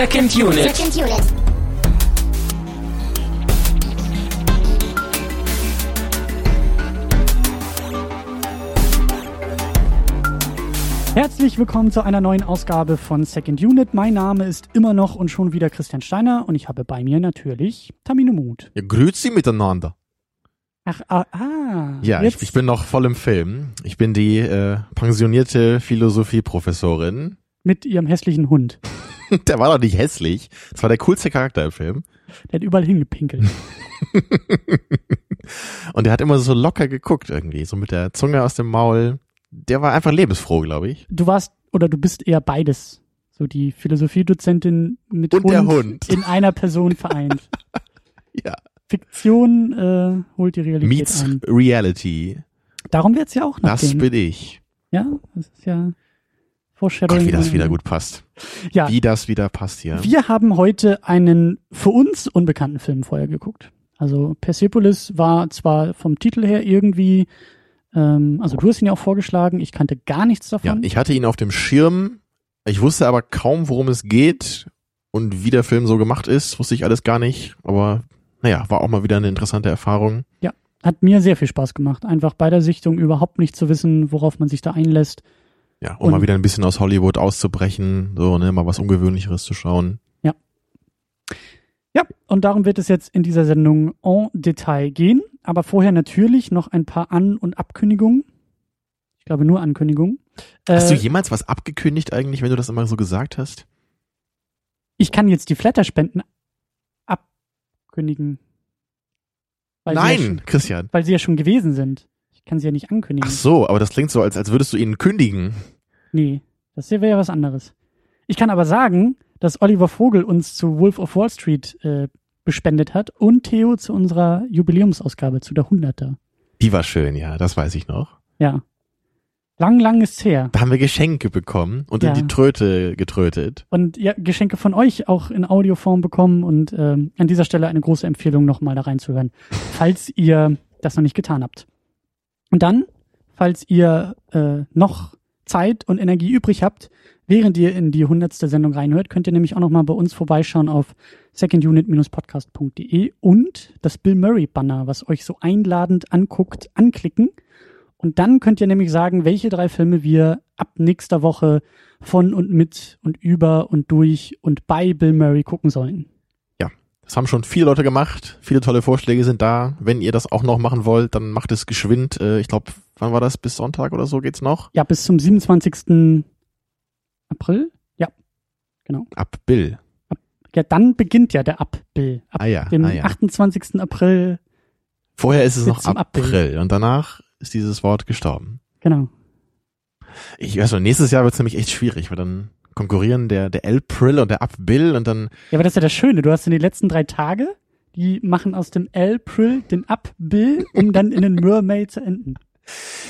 Second Unit. Second Unit. Herzlich willkommen zu einer neuen Ausgabe von Second Unit. Mein Name ist immer noch und schon wieder Christian Steiner und ich habe bei mir natürlich Tamino Mut. Ja, grüezi miteinander. Ach, ah, ah Ja, ich, ich bin noch voll im Film. Ich bin die äh, pensionierte Philosophieprofessorin. mit ihrem hässlichen Hund. Der war doch nicht hässlich. Das war der coolste Charakter im Film. Der hat überall hingepinkelt. Und der hat immer so locker geguckt irgendwie, so mit der Zunge aus dem Maul. Der war einfach lebensfroh, glaube ich. Du warst oder du bist eher beides. So die Philosophiedozentin mit Und Hund, der Hund. in einer Person vereint. Ja. Fiktion äh, holt die Realität Meets ein. Reality. Darum wird's ja auch noch Das gehen. bin ich. Ja, das ist ja Foreshadowing. Gott, wie das wieder gut passt. Ja, Wie das wieder passt hier. Wir haben heute einen für uns unbekannten Film vorher geguckt. Also Persepolis war zwar vom Titel her irgendwie, ähm, also du hast ihn ja auch vorgeschlagen, ich kannte gar nichts Ja, davon. ich hatte ihn auf dem Schirm. Ich wusste aber kaum, worum es geht und wie der Film so gemacht ist, wusste ich alles gar nicht. Aber naja, war auch mal wieder eine interessante Erfahrung. Hat mir sehr viel Spaß gemacht, einfach bei der Sichtung überhaupt nicht zu wissen, worauf man sich da einlässt. Ja, um Und- mal wieder ein bisschen aus Hollywood auszubrechen, so, ne, mal was Ungewöhnlicheres zu schauen. Ja, und darum wird es jetzt in dieser Sendung en Detail gehen. Aber vorher natürlich noch ein paar An- und Abkündigungen. Ich glaube nur Ankündigungen. Hast Äh, du jemals was abgekündigt eigentlich, wenn du das immer so gesagt hast? ich kann jetzt die Flatterspenden abkündigen. Sie ja schon, Nein, Christian. weil sie ja schon gewesen sind. Ich kann sie ja nicht ankündigen. Ach so, aber das klingt so, als, als würdest du ihnen kündigen. Nee, das hier wäre ja was anderes. Ich kann aber sagen, dass Oliver Vogel uns zu Wolf of Wall Street äh, bespendet hat und Theo zu unserer Jubiläumsausgabe, zu der 100er. Die war schön, ja, das weiß ich noch. Ja. Lang, lang ist's her. Da haben wir Geschenke bekommen und Ja. in die Tröte getrötet. Und ja, Geschenke von euch auch in Audioform bekommen und ähm, an dieser Stelle eine große Empfehlung nochmal da reinzuhören, falls ihr das noch nicht getan habt. Und dann, falls ihr äh, noch Zeit und Energie übrig habt, während ihr in die hundertste Sendung reinhört, könnt ihr nämlich auch nochmal bei uns vorbeischauen auf secondunit-podcast.de und das Bill Murray Banner, was euch so einladend anguckt, anklicken. Und dann könnt ihr nämlich sagen, welche drei Filme wir ab nächster Woche von und mit und über und durch und bei Bill Murray gucken sollen. Das haben schon viele Leute gemacht. Viele tolle Vorschläge sind da. Wenn ihr das auch noch machen wollt, dann macht es geschwind. Äh, Ich glaube, wann war das? Bis Sonntag oder so geht's noch? Ja, bis zum 27. April? Ja, genau. Ab Bill. Ja, dann beginnt ja der Ab-Bill. Ab Ah ja, dem ah ja. 28. April, Vorher ist es noch April. April. und danach ist dieses Wort gestorben. genau. Ich weiß noch, nächstes Jahr wird es nämlich echt schwierig, weil dann konkurrieren der, der April und der April und dann, Ja, aber das ist ja das Schöne. Du hast in die letzten drei Tage, die machen aus dem April den Ab-Bill, um dann in den Mermay zu enden.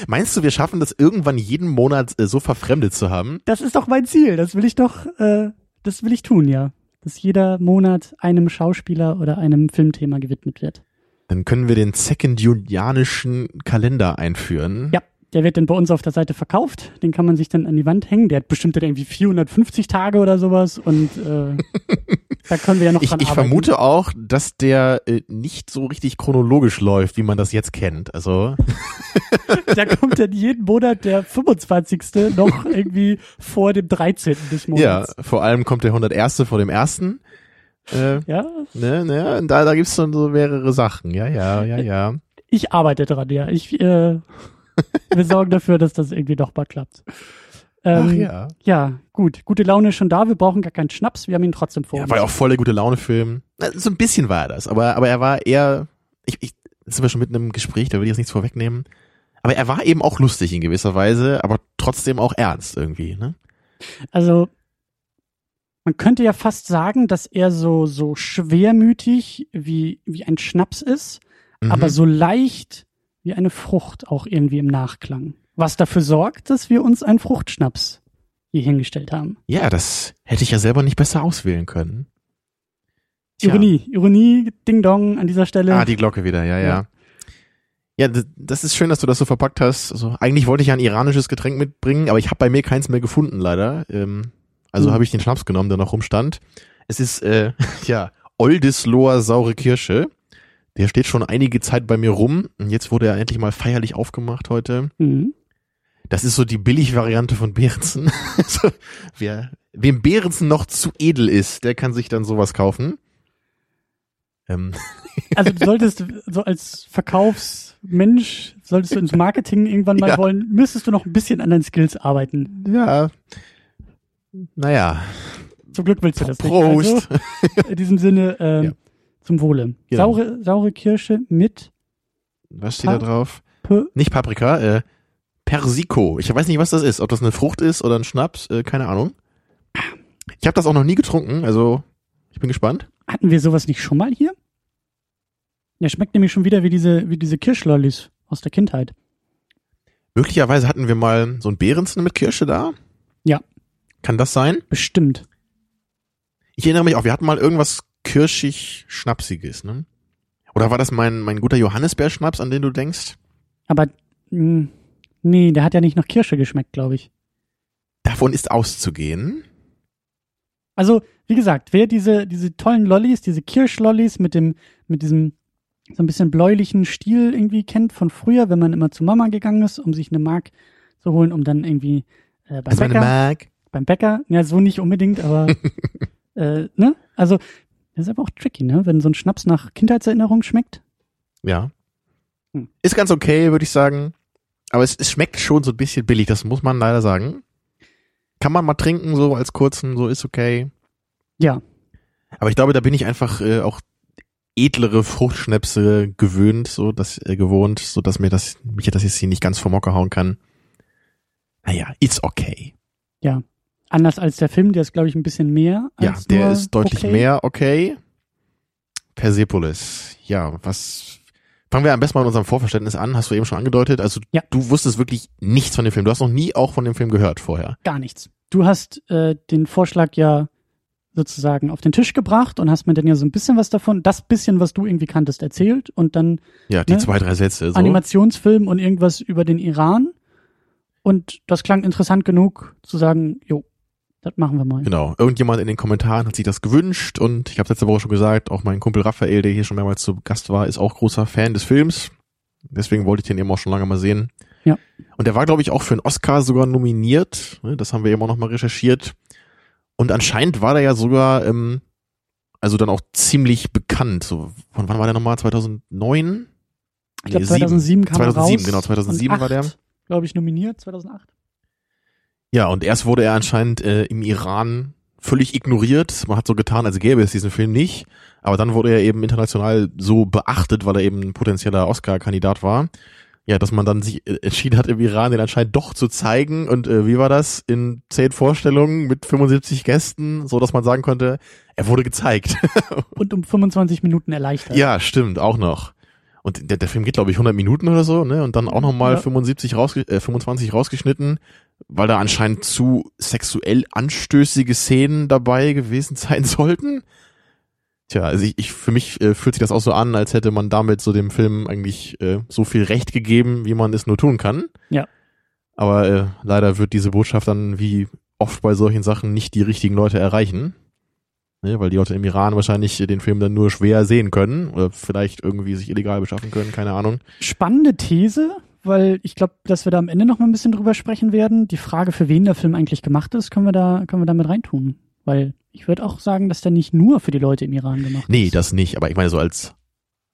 meinst du, wir schaffen das irgendwann jeden Monat äh, so verfremdet zu haben? Das ist doch mein Ziel. Das will ich doch, äh, das will ich tun, ja. Dass jeder Monat einem Schauspieler oder einem Filmthema gewidmet wird. Dann können wir den second-julianischen Kalender einführen. Ja, der wird dann bei uns auf der Seite verkauft. Den kann man sich dann an die Wand hängen. Der hat bestimmt dann irgendwie 450 Tage oder sowas und äh, da können wir ja noch Ich, dran ich arbeiten. vermute auch, dass der äh, nicht so richtig chronologisch läuft, wie man das jetzt kennt. Also Da kommt dann jeden Monat der 25. noch irgendwie vor dem 13. des ja, Monats. vor allem kommt der 101. vor dem ersten. Äh, Ja, ne, ne, da, da gibt's dann so mehrere Sachen. Ja, ja, ja, ja. ich arbeite dran, ja. Ich, äh, wir sorgen dafür, dass das irgendwie doch mal klappt. Ähm, Ach ja. Ja, gut. Gute Laune ist schon da. Wir brauchen gar keinen Schnaps. Wir haben ihn trotzdem vor. Ja, war ja auch voll der gute Laune-Film. So ein bisschen war er das, aber, aber er war eher, ich, ich, jetzt sind wir schon mitten im Gespräch, da will ich jetzt nichts vorwegnehmen. Aber er war eben auch lustig in gewisser Weise, aber trotzdem auch ernst irgendwie, ne? Also, man könnte ja fast sagen, dass er so, so schwermütig wie, wie ein Schnaps ist, Mhm. aber so leicht wie eine Frucht auch irgendwie im Nachklang. Was dafür sorgt, dass wir uns einen Fruchtschnaps hier hingestellt haben. Ja, das hätte ich ja selber nicht besser auswählen können. Tja. Ironie, Ironie, Ding Dong an dieser Stelle. Ah, die Glocke wieder, ja, ja. Ja. Ja, das, ist schön, dass du das so verpackt hast. Also eigentlich wollte ich ja ein iranisches Getränk mitbringen, aber ich habe bei mir keins mehr gefunden, leider. Ähm, also Hm. habe ich den Schnaps genommen, der noch rumstand. Es ist, äh, ja, Oldesloher saure Kirsche. Der steht schon einige Zeit bei mir rum. Und jetzt wurde er endlich mal feierlich aufgemacht heute. Mhm. Das ist so die Billig-Variante von Behrensen. also, wer, wem Behrensen noch zu edel ist, der kann sich dann sowas kaufen. Ähm, Also du solltest so als Verkaufsmensch, solltest du ins Marketing irgendwann mal Ja. wollen, müsstest du noch ein bisschen an deinen Skills arbeiten. ja. Naja, Zum Glück willst du das Prost. nicht. Also, in diesem Sinne, ähm, Ja. Zum Wohle. Genau. Saure, saure Kirsche mit Was steht da Pa- drauf? P Nicht Paprika, äh, Persiko. Ich weiß nicht, was das ist. Ob das eine Frucht ist oder ein Schnaps, äh, keine Ahnung. Ich habe das auch noch nie getrunken, also ich bin gespannt. Hatten wir sowas nicht schon mal hier? Der schmeckt nämlich schon wieder wie diese, wie diese Kirschlollis aus der Kindheit. Möglicherweise hatten wir mal so ein Behrensen mit Kirsche da. Ja. Kann das sein? Bestimmt. Ich erinnere mich auch, wir hatten mal irgendwas kirschig-schnapsiges, ne? Oder war das mein, mein guter Johannisbeerschnaps, an den du denkst? Aber, mh, nee, der hat ja nicht nach Kirsche geschmeckt, glaube ich. Davon ist auszugehen. Also, wie gesagt, wer diese, diese tollen Lollis, diese Kirschlollis mit dem, mit diesem so ein bisschen bläulichen Stiel irgendwie kennt von früher, wenn man immer zu Mama gegangen ist, um sich eine Mark zu holen, um dann irgendwie äh, beim Also Bäcker, beim Bäcker, ja, so nicht unbedingt, aber äh, ne? Also, das ist aber auch tricky, ne? Wenn so ein Schnaps nach Kindheitserinnerung schmeckt. Ja. Hm. Ist ganz okay, würde ich sagen. Aber es, es schmeckt schon so ein bisschen billig, das muss man leider sagen. Kann man mal trinken, so als kurzen, so ist okay. Ja. Aber ich glaube, da bin ich einfach äh, auch edlere Fruchtschnäpse gewöhnt, so dass äh, gewohnt, so dass mir das mich das jetzt hier nicht ganz vom Hocker hauen kann. Naja, it's okay. Anders als der Film, der ist, glaube ich, ein bisschen mehr. Ja, der ist deutlich okay. mehr okay. Persepolis. Ja, was fangen wir am besten mal mit unserem Vorverständnis an, hast du eben schon angedeutet. Also Ja. du wusstest wirklich nichts von dem Film. Du hast noch nie auch von dem Film gehört vorher. Gar nichts. Du hast äh, den Vorschlag ja sozusagen auf den Tisch gebracht und hast mir dann ja so ein bisschen was davon, das bisschen, was du irgendwie kanntest, erzählt und dann Ja, die Ne? zwei, drei Sätze. So. Animationsfilm und irgendwas über den Iran. Und das klang interessant genug zu sagen, jo, das machen wir mal. Genau. Irgendjemand in den Kommentaren hat sich das gewünscht und ich habe letzte Woche schon gesagt, auch mein Kumpel Raphael, der hier schon mehrmals zu Gast war, ist auch großer Fan des Films. Deswegen wollte ich den eben auch schon lange mal sehen. Ja. Und der war, glaube ich, auch für einen Oscar sogar nominiert. Ne, Das haben wir eben auch noch mal recherchiert. Und anscheinend war der ja sogar, ähm, also dann auch ziemlich bekannt. So, von wann war der nochmal? 2009? Ich glaube Nee, 2007 kam 2007, er raus. genau, 2007 und war der. glaube ich, nominiert, 2008. Ja, und erst wurde er anscheinend äh, im Iran völlig ignoriert. Man hat so getan, als gäbe es diesen Film nicht. Aber dann wurde er eben international so beachtet, weil er eben ein potenzieller Oscar-Kandidat war. Ja, dass man dann sich äh, entschieden hat, im Iran den anscheinend doch zu zeigen. Und äh, wie war das? In zehn Vorstellungen mit 75 Gästen, so dass man sagen konnte, er wurde gezeigt. Und um 25 Minuten erleichtert. ja, stimmt, auch noch. Und der, der Film geht, glaube ich, 100 Minuten oder so, ne? Und dann auch nochmal Ja. 75 rausge äh, 25 rausgeschnitten, weil da anscheinend zu sexuell anstößige Szenen dabei gewesen sein sollten. Tja, also ich, ich für mich äh, fühlt sich das auch so an, als hätte man damit so dem Film eigentlich äh, so viel Recht gegeben, wie man es nur tun kann. Ja. Aber äh, leider wird diese Botschaft dann wie oft bei solchen Sachen nicht die richtigen Leute erreichen. Ne, weil die Leute im Iran wahrscheinlich den Film dann nur schwer sehen können oder vielleicht irgendwie sich illegal beschaffen können, keine Ahnung. Spannende These, weil ich glaube, dass wir da am Ende noch mal ein bisschen drüber sprechen werden. Die Frage, für wen der Film eigentlich gemacht ist, können wir da, können wir da mit reintun. Weil ich würde auch sagen, dass der nicht nur für die Leute im Iran gemacht Nee, ist. das nicht, aber ich meine so als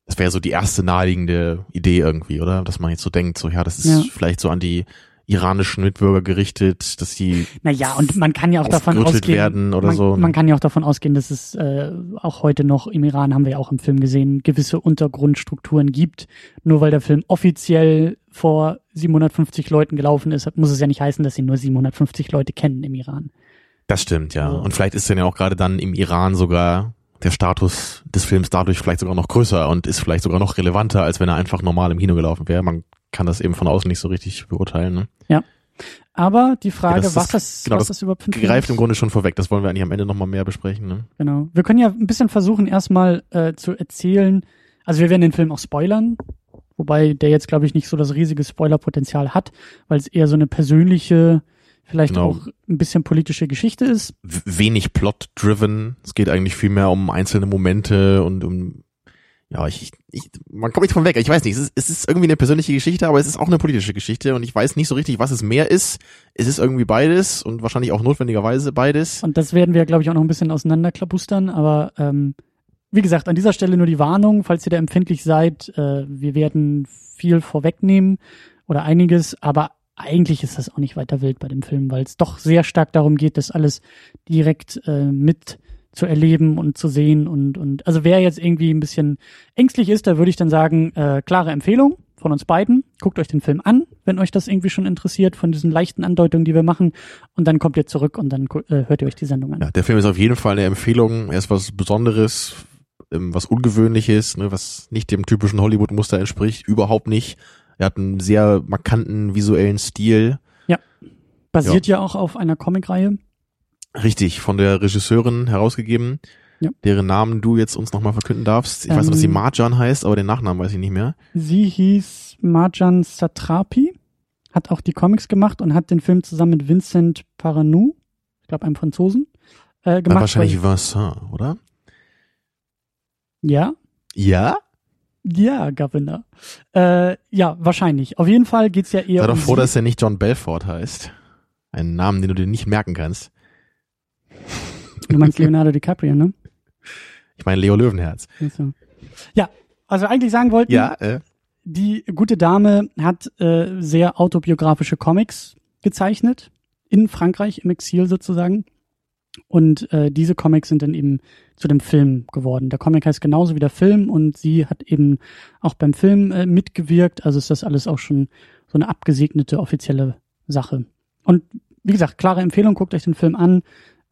das wäre so die erste naheliegende Idee irgendwie, oder? Dass man jetzt so denkt, so ja, das ist Ja. vielleicht so an die iranischen Mitbürger gerichtet, dass die Naja, und man kann ja auch davon ausgehen, werden oder man, so. man kann ja auch davon ausgehen, dass es äh, auch heute noch im Iran, haben wir ja auch im Film gesehen, gewisse Untergrundstrukturen gibt. Nur weil der Film offiziell vor 750 Leuten gelaufen ist, muss es ja nicht heißen, dass sie nur 750 Leute kennen im Iran. Das stimmt, ja. Und vielleicht ist dann ja auch gerade dann im Iran sogar der Status des Films dadurch vielleicht sogar noch größer und ist vielleicht sogar noch relevanter, als wenn er einfach normal im Kino gelaufen wäre. Man kann das eben von außen nicht so richtig beurteilen. Ne? Aber die Frage, Ja, das was, das, genau, was das das überhaupt für Greift im Grunde schon vorweg. Das wollen wir eigentlich am Ende nochmal mehr besprechen. Ne? Genau. Wir können ja ein bisschen versuchen, erstmal äh, zu erzählen. Also wir werden den Film auch spoilern, wobei der jetzt, glaube ich, nicht so das riesige Spoilerpotenzial hat, weil es eher so eine persönliche vielleicht Genau. auch ein bisschen politische Geschichte ist. wenig plot-driven. Es geht eigentlich viel mehr um einzelne Momente und um, ja, ich, ich man kommt nicht von weg. Ich weiß nicht, es ist, es ist irgendwie eine persönliche Geschichte, aber es ist auch eine politische Geschichte und ich weiß nicht so richtig, was es mehr ist. Es ist irgendwie beides und wahrscheinlich auch notwendigerweise beides. Und das werden wir, glaube ich, auch noch ein bisschen auseinanderklabustern. Aber ähm, wie gesagt, an dieser Stelle nur die Warnung, falls ihr da empfindlich seid, äh, wir werden viel vorwegnehmen oder einiges, aber eigentlich ist das auch nicht weiter wild bei dem Film, weil es doch sehr stark darum geht, das alles direkt äh, mit zu erleben und zu sehen und und also wer jetzt irgendwie ein bisschen ängstlich ist, da würde ich dann sagen, äh, klare Empfehlung von uns beiden. Guckt euch den Film an, wenn euch das irgendwie schon interessiert, von diesen leichten Andeutungen, die wir machen. Und dann kommt ihr zurück und dann äh, hört ihr euch die Sendung an. Ja, der Film ist auf jeden Fall eine Empfehlung. Er ist was Besonderes, ähm, was Ungewöhnliches, ne, was nicht dem typischen Hollywood-Muster entspricht. Überhaupt nicht. Er hat einen sehr markanten visuellen Stil. Basiert ja, auch auf einer Comicreihe. Richtig, von der Regisseurin herausgegeben, Ja. deren Namen du jetzt uns nochmal verkünden darfst. Ich weiß nur, dass sie Ähm, Marjan heißt, aber den Nachnamen weiß ich nicht mehr. Sie hieß Marjan Satrapi, hat auch die Comics gemacht und hat den Film zusammen mit Vincent Paranou, ich glaube einem Franzosen, äh, Dann gemacht. wahrscheinlich Vincent, oder? Ja, Ja? ja, Governor. Äh, ja, wahrscheinlich. Auf jeden Fall geht's ja eher Sei doch um froh, sie. dass er nicht John Belfort heißt. Einen Namen, den du dir nicht merken kannst. Du meinst Leonardo DiCaprio, ne? Ich meine Leo Löwenherz. Also. Ja, also eigentlich sagen wollten, Ja, äh, die gute Dame hat äh, sehr autobiografische Comics gezeichnet in Frankreich im Exil sozusagen und äh, diese Comics sind dann eben zu dem Film geworden. Der Comic heißt genauso wie der Film und sie hat eben auch beim Film äh, mitgewirkt. Also ist das alles auch schon so eine abgesegnete offizielle Sache. Und wie gesagt, klare Empfehlung, guckt euch den Film an.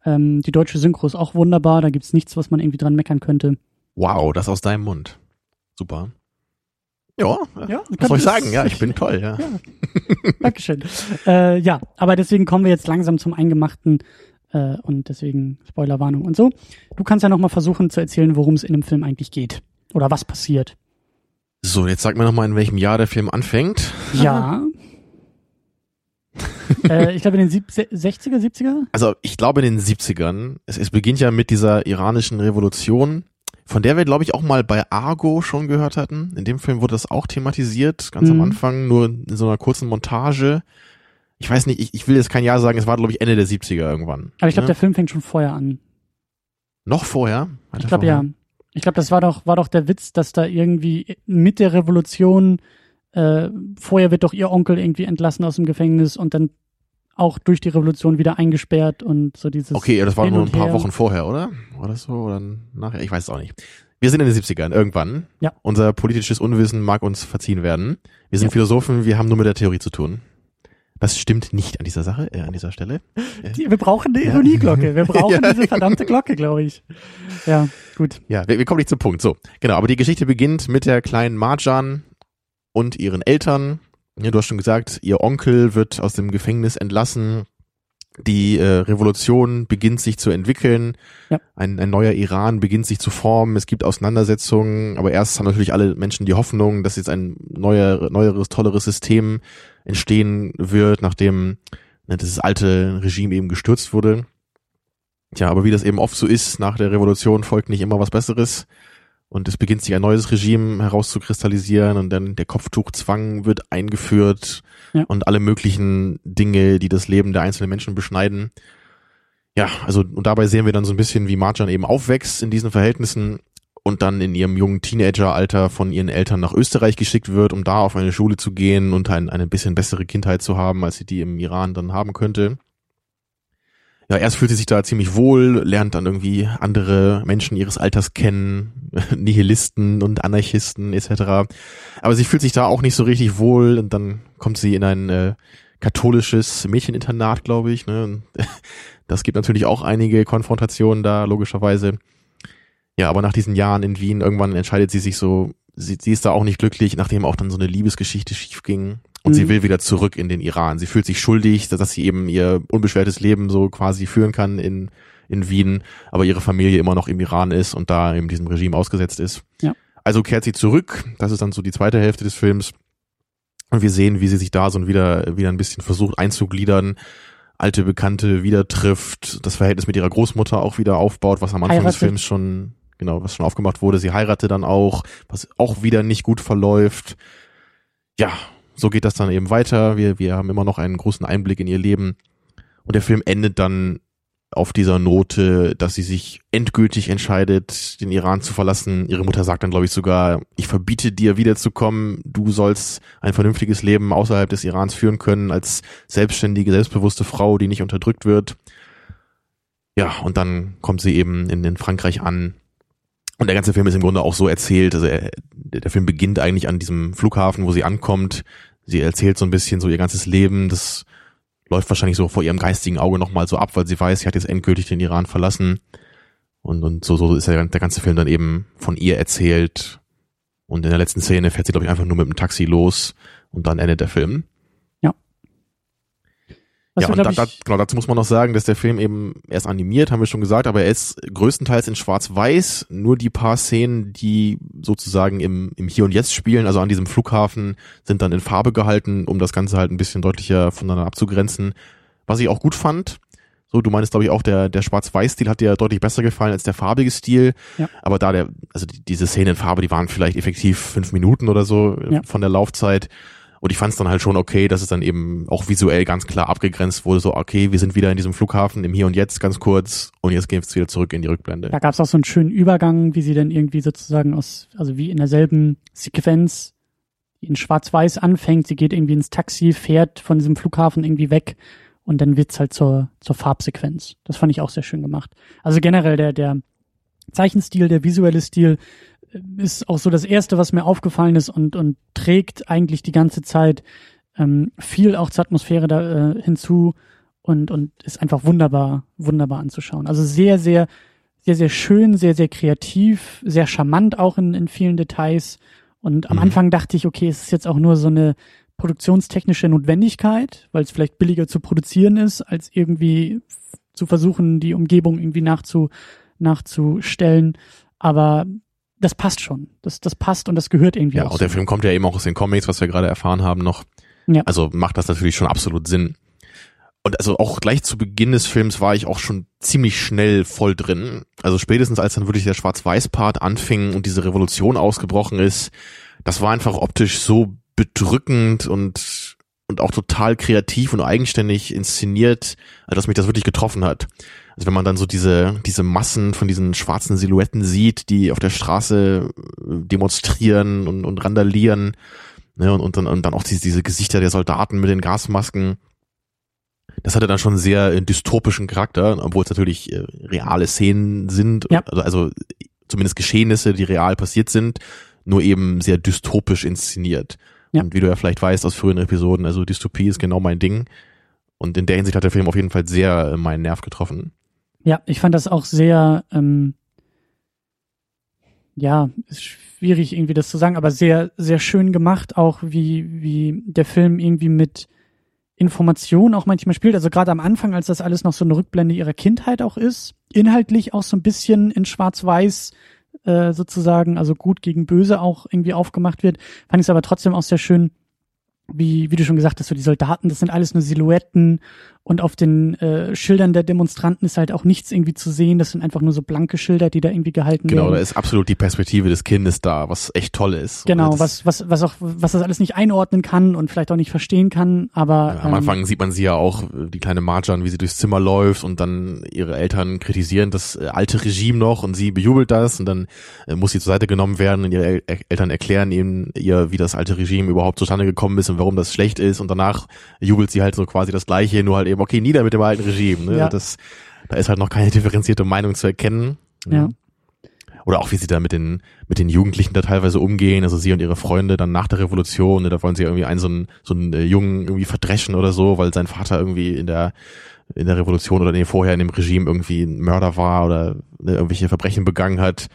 Ähm, die deutsche Synchro ist auch wunderbar. Da gibt's nichts, was man irgendwie dran meckern könnte. wow, das aus deinem Mund. Super. Ja, Ja, was soll ich sagen? Ja, ich bin toll, ja. Dankeschön. äh, ja, aber deswegen kommen wir jetzt langsam zum Eingemachten äh, und deswegen Spoilerwarnung und so. Du kannst ja nochmal versuchen zu erzählen, worum es in dem Film eigentlich geht oder was passiert. So, jetzt sag mir nochmal, in welchem Jahr der Film anfängt. Ja. äh, ich glaube in den sieb 60er, 70er? Also ich glaube in den 70ern, es, es beginnt ja mit dieser iranischen Revolution, von der wir, glaube ich, auch mal bei Argo schon gehört hatten. In dem Film wurde das auch thematisiert, ganz am Mhm. Anfang, nur in so einer kurzen Montage. Ich weiß nicht, ich, ich will jetzt kein Jahr sagen, es war, glaube ich, Ende der 70er irgendwann. Aber ich glaube, ne? der Film fängt schon vorher an. Noch vorher? Hat Ich glaube ja. Ich glaube, das war doch, war doch der Witz, dass da irgendwie mit der Revolution äh, vorher wird doch ihr Onkel irgendwie entlassen aus dem Gefängnis und dann auch durch die Revolution wieder eingesperrt und so dieses. Okay, das war nur ein paar her. Wochen vorher, oder? Das so? Oder nachher? Ich weiß es auch nicht. Wir sind in den 70ern, irgendwann. Ja. Unser politisches Unwissen mag uns verziehen werden. Wir sind Ja. Philosophen, wir haben nur mit der Theorie zu tun. Das stimmt nicht an dieser Sache, äh, an dieser Stelle. Die, wir brauchen eine Ja. Ironieglocke. Wir brauchen Ja, diese verdammte Glocke, glaube ich. Ja, gut. Ja, wir, wir kommen nicht zum Punkt. So, genau. Aber die Geschichte beginnt mit der kleinen Marjan und ihren Eltern. Ja, du hast schon gesagt, ihr Onkel wird aus dem Gefängnis entlassen. Die äh, Revolution beginnt sich zu entwickeln. Ja. Ein, ein neuer Iran beginnt sich zu formen. Es gibt Auseinandersetzungen. Aber erst haben natürlich alle Menschen die Hoffnung, dass jetzt ein neuer, neueres, tolleres System entstehen wird, nachdem ne, das alte Regime eben gestürzt wurde. Tja, aber wie das eben oft so ist, nach der Revolution folgt nicht immer was Besseres. Und es beginnt sich ein neues Regime herauszukristallisieren und dann der Kopftuchzwang wird eingeführt Ja. und alle möglichen Dinge, die das Leben der einzelnen Menschen beschneiden. Ja, also und dabei sehen wir dann so ein bisschen, wie Marjan eben aufwächst in diesen Verhältnissen und dann in ihrem jungen Teenageralter von ihren Eltern nach Österreich geschickt wird, um da auf eine Schule zu gehen und ein, eine bisschen bessere Kindheit zu haben, als sie die im Iran dann haben könnte ja, erst fühlt sie sich da ziemlich wohl, lernt dann irgendwie andere Menschen ihres Alters kennen, Nihilisten und Anarchisten etc. Aber sie fühlt sich da auch nicht so richtig wohl und dann kommt sie in ein äh, katholisches Mädcheninternat, glaube ich. Ne? Das gibt natürlich auch einige Konfrontationen da, logischerweise. Ja, aber nach diesen Jahren in Wien, irgendwann entscheidet sie sich so, sie, sie ist da auch nicht glücklich, nachdem auch dann so eine Liebesgeschichte schief ging. Und sie Mhm. will wieder zurück in den Iran. Sie fühlt sich schuldig, dass sie eben ihr unbeschwertes Leben so quasi führen kann in, in Wien, aber ihre Familie immer noch im Iran ist und da eben diesem Regime ausgesetzt ist. Ja. Also kehrt sie zurück. Das ist dann so die zweite Hälfte des Films. Und wir sehen, wie sie sich da so wieder, wieder ein bisschen versucht einzugliedern. alte Bekannte wieder trifft, das Verhältnis mit ihrer Großmutter auch wieder aufbaut, was am Anfang Heiratet. des Films schon, genau, was schon aufgemacht wurde. Sie heiratet dann auch, was auch wieder nicht gut verläuft. Ja, so geht das dann eben weiter. Wir, wir haben immer noch einen großen Einblick in ihr Leben. Und der Film endet dann auf dieser Note, dass sie sich endgültig entscheidet, den Iran zu verlassen. Ihre Mutter sagt dann, glaube ich, sogar, ich verbiete dir wiederzukommen. Du sollst ein vernünftiges Leben außerhalb des Irans führen können, als selbstständige, selbstbewusste Frau, die nicht unterdrückt wird. Ja, und dann kommt sie eben in, in Frankreich an. Und der ganze Film ist im Grunde auch so erzählt. Also er, der Film beginnt eigentlich an diesem Flughafen, wo sie ankommt. Sie erzählt so ein bisschen so ihr ganzes Leben. Das läuft wahrscheinlich so vor ihrem geistigen Auge nochmal so ab, weil sie weiß, sie hat jetzt endgültig den Iran verlassen. Und, und so, so ist der, der ganze Film dann eben von ihr erzählt. Und in der letzten Szene fährt sie, glaube ich, einfach nur mit dem Taxi los und dann endet der Film. Ja, und da, da, genau, dazu muss man noch sagen, dass der Film eben, er ist animiert, haben wir schon gesagt, aber er ist größtenteils in schwarz-weiß. Nur die paar Szenen, die sozusagen im, im Hier und Jetzt spielen, also an diesem Flughafen, sind dann in Farbe gehalten, um das Ganze halt ein bisschen deutlicher voneinander abzugrenzen. Was ich auch gut fand, so, du meinst, glaube ich, auch der, der Schwarz-Weiß-Stil hat dir deutlich besser gefallen als der farbige Stil. Ja. Aber da der, also die, diese Szenen in Farbe, die waren vielleicht effektiv fünf Minuten oder so Ja. von der Laufzeit. Und ich fand es dann halt schon okay, dass es dann eben auch visuell ganz klar abgegrenzt wurde. So, okay, wir sind wieder in diesem Flughafen im Hier und Jetzt ganz kurz und jetzt gehen wir wieder zurück in die Rückblende. da gab es auch so einen schönen Übergang, wie sie dann irgendwie sozusagen aus, also wie in derselben Sequenz in Schwarz-Weiß anfängt. Sie geht irgendwie ins Taxi, fährt von diesem Flughafen irgendwie weg und dann wird's halt zur, zur Farbsequenz. Das fand ich auch sehr schön gemacht. Also generell der, der Zeichenstil, der visuelle Stil ist auch so das erste, was mir aufgefallen ist und, und trägt eigentlich die ganze Zeit ähm, viel auch zur Atmosphäre da äh, hinzu und, und ist einfach wunderbar, wunderbar anzuschauen. Also sehr, sehr, sehr, sehr schön, sehr, sehr kreativ, sehr charmant auch in, in vielen Details. Und am Mhm. Anfang dachte ich, okay, es ist jetzt auch nur so eine produktionstechnische Notwendigkeit, weil es vielleicht billiger zu produzieren ist, als irgendwie zu versuchen, die Umgebung irgendwie nachzu, nachzustellen. Aber das passt schon. Das, das passt und das gehört irgendwie Ja, auch. und der so. Film kommt ja eben auch aus den Comics, was wir gerade erfahren haben noch. Ja. Also macht das natürlich schon absolut Sinn. Und also auch gleich zu Beginn des Films war ich auch schon ziemlich schnell voll drin. Also spätestens als dann wirklich der Schwarz-Weiß-Part anfing und diese Revolution ausgebrochen ist, das war einfach optisch so bedrückend und und auch total kreativ und eigenständig inszeniert, also dass mich das wirklich getroffen hat. Also wenn man dann so diese, diese Massen von diesen schwarzen Silhouetten sieht, die auf der Straße äh, demonstrieren und, und randalieren, ne, und, und, dann, und dann auch diese, diese Gesichter der Soldaten mit den Gasmasken, das hatte dann schon sehr äh, dystopischen Charakter, obwohl es natürlich äh, reale Szenen sind, Ja. also, also zumindest Geschehnisse, die real passiert sind, nur eben sehr dystopisch inszeniert. Ja. Und wie du ja vielleicht weißt aus früheren Episoden, also Dystopie ist genau mein Ding. Und in der Hinsicht hat der Film auf jeden Fall sehr äh, meinen Nerv getroffen. Ja, ich fand das auch sehr, ähm, ja, ist schwierig irgendwie das zu sagen, aber sehr, sehr schön gemacht, auch wie, wie der Film irgendwie mit Informationen auch manchmal spielt. Also gerade am Anfang, als das alles noch so eine Rückblende ihrer Kindheit auch ist, inhaltlich auch so ein bisschen in Schwarz-Weiß äh, sozusagen, also gut gegen böse auch irgendwie aufgemacht wird, fand ich es aber trotzdem auch sehr schön, wie, wie du schon gesagt hast, so die Soldaten, das sind alles nur Silhouetten und auf den äh, Schildern der Demonstranten ist halt auch nichts irgendwie zu sehen. Das sind einfach nur so blanke Schilder, die da irgendwie gehalten Genau, da werden. ist absolut die Perspektive des Kindes da, was echt toll ist. Genau, was, was, was auch, was das alles nicht einordnen kann und vielleicht auch nicht verstehen kann, aber Ja, am ähm, Anfang sieht man sie ja auch, äh, die kleine Marjan, wie sie durchs Zimmer läuft und dann ihre Eltern kritisieren das äh, alte Regime noch und sie bejubelt das und dann äh, muss sie zur Seite genommen werden und ihre El El- Eltern erklären ihnen ihr, wie das alte Regime überhaupt zustande gekommen ist und warum das schlecht ist und danach jubelt sie halt so quasi das Gleiche, nur halt eben, okay, nieder mit dem alten Regime. Ne? Ja. Das, da ist halt noch keine differenzierte Meinung zu erkennen. Ja. Oder auch wie sie da mit den, mit den Jugendlichen da teilweise umgehen, also sie und ihre Freunde dann nach der Revolution, ne, da wollen sie irgendwie einen so einen, so einen äh, Jungen irgendwie verdreschen oder so, weil sein Vater irgendwie in der, in der Revolution oder nee, vorher in dem Regime irgendwie ein Mörder war oder ne, irgendwelche Verbrechen begangen hat.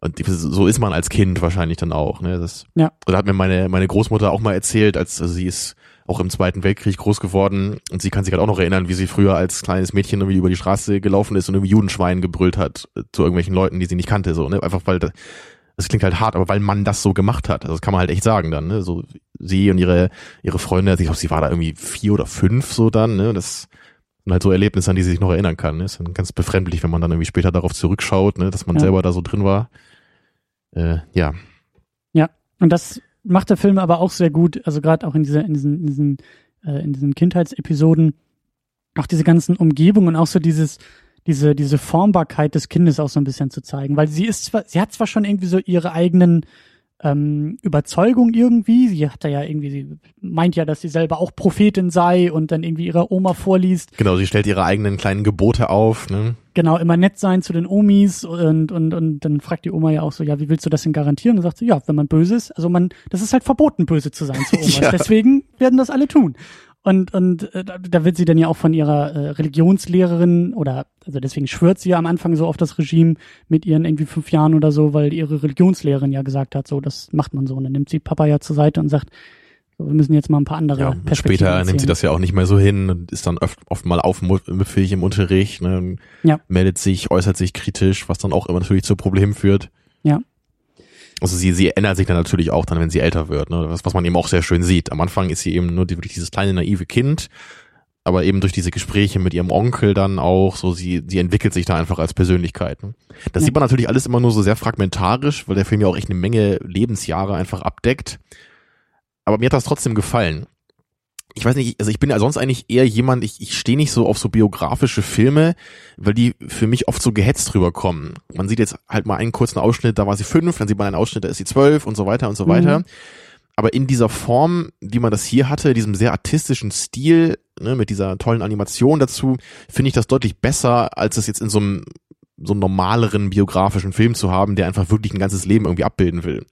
Und so ist man als Kind wahrscheinlich dann auch, ne, das, Ja. oder hat mir meine, meine Großmutter auch mal erzählt, als, also sie ist auch im Zweiten Weltkrieg groß geworden und sie kann sich halt auch noch erinnern, wie sie früher als kleines Mädchen irgendwie über die Straße gelaufen ist und irgendwie Judenschwein gebrüllt hat äh, zu irgendwelchen Leuten, die sie nicht kannte, so, ne, einfach weil das, klingt halt hart, aber weil man das so gemacht hat, also das kann man halt echt sagen dann, ne, so sie und ihre ihre Freunde, also ich glaube, sie war da irgendwie vier oder fünf so dann, ne, das Und halt so Erlebnisse, an die sie sich noch erinnern kann. Ne? Ist dann ganz befremdlich, wenn man dann irgendwie später darauf zurückschaut, ne? dass man Ja. selber da so drin war. Äh, ja, Ja, und das macht der Film aber auch sehr gut, also gerade auch in dieser, in diesen, in diesen, äh, in diesen Kindheitsepisoden, auch diese ganzen Umgebungen und auch so dieses, diese, diese Formbarkeit des Kindes auch so ein bisschen zu zeigen, weil sie ist zwar, sie hat zwar schon irgendwie so ihre eigenen ähm, Überzeugungen irgendwie, sie hat da ja irgendwie, sie meint ja, dass sie selber auch Prophetin sei und dann irgendwie ihrer Oma vorliest, genau, sie stellt ihre eigenen kleinen Gebote auf. Ne? genau, immer nett sein zu den Omis und, und, und dann fragt die Oma ja auch so, ja, wie willst du das denn garantieren? Und sagt sie, ja, wenn man böse ist, also man, das ist halt verboten, böse zu sein zu Omas. Ja. Deswegen werden das alle tun. Und, und äh, da- da wird sie dann ja auch von ihrer äh, Religionslehrerin oder, also deswegen schwört sie ja am Anfang so auf das Regime mit ihren irgendwie fünf Jahren oder so, weil ihre Religionslehrerin ja gesagt hat, so, das macht man so. Und dann nimmt sie Papa ja zur Seite und sagt, so, wir müssen jetzt mal ein paar andere Ja, Perspektiven später nimmt sie erzählen. das ja auch nicht mehr so hin und ist dann oft, oft mal aufmüpfig im Unterricht, ne? Ja. meldet sich, äußert sich kritisch, was dann auch immer natürlich zu Problemen führt. Ja. Also sie, sie ändert sich dann natürlich auch dann, wenn sie älter wird, ne? was, was man eben auch sehr schön sieht. Am Anfang ist sie eben nur die, wirklich dieses kleine naive Kind, aber eben durch diese Gespräche mit ihrem Onkel dann auch, so sie, sie entwickelt sich da einfach als Persönlichkeit. Ne? Das Ja. sieht man natürlich alles immer nur so sehr fragmentarisch, weil der Film ja auch echt eine Menge Lebensjahre einfach abdeckt. Aber mir hat das trotzdem gefallen. Ich weiß nicht, also ich bin ja sonst eigentlich eher jemand, ich, ich stehe nicht so auf so biografische Filme, weil die für mich oft so gehetzt rüberkommen. Man sieht jetzt halt mal einen kurzen Ausschnitt, da war sie fünf, dann sieht man einen Ausschnitt, da ist sie zwölf und so weiter und so Mhm. weiter. Aber in dieser Form, wie man das hier hatte, diesem sehr artistischen Stil, ne, mit dieser tollen Animation dazu, finde ich das deutlich besser, als es jetzt in so einem so einem normaleren biografischen Film zu haben, der einfach wirklich ein ganzes Leben irgendwie abbilden will.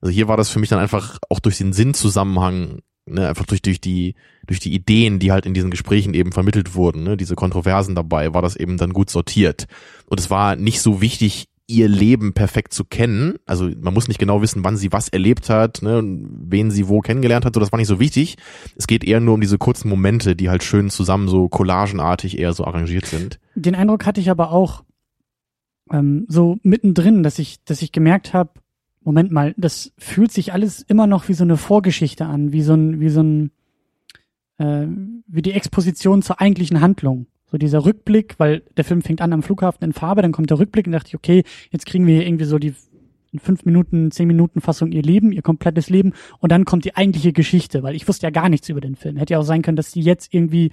Also hier war das für mich dann einfach auch durch den Sinnzusammenhang, ne, einfach durch, durch die, durch die Ideen, die halt in diesen Gesprächen eben vermittelt wurden, ne, diese Kontroversen dabei, war das eben dann gut sortiert. Und es war nicht so wichtig, ihr Leben perfekt zu kennen. Also man muss nicht genau wissen, wann sie was erlebt hat, ne, wen sie wo kennengelernt hat, so das war nicht so wichtig. Es geht eher nur um diese kurzen Momente, die halt schön zusammen so collagenartig eher so arrangiert sind. Den Eindruck hatte ich aber auch ähm, so mittendrin, dass ich, dass ich gemerkt habe, Moment mal, das fühlt sich alles immer noch wie so eine Vorgeschichte an, wie so ein, wie so ein, äh, wie die Exposition zur eigentlichen Handlung. So dieser Rückblick, weil der Film fängt an am Flughafen in Farbe, dann kommt der Rückblick und dachte ich, okay, jetzt kriegen wir irgendwie so die fünf Minuten, zehn Minuten Fassung ihr Leben, ihr komplettes Leben und dann kommt die eigentliche Geschichte, weil ich wusste ja gar nichts über den Film. Hätte ja auch sein können, dass die jetzt irgendwie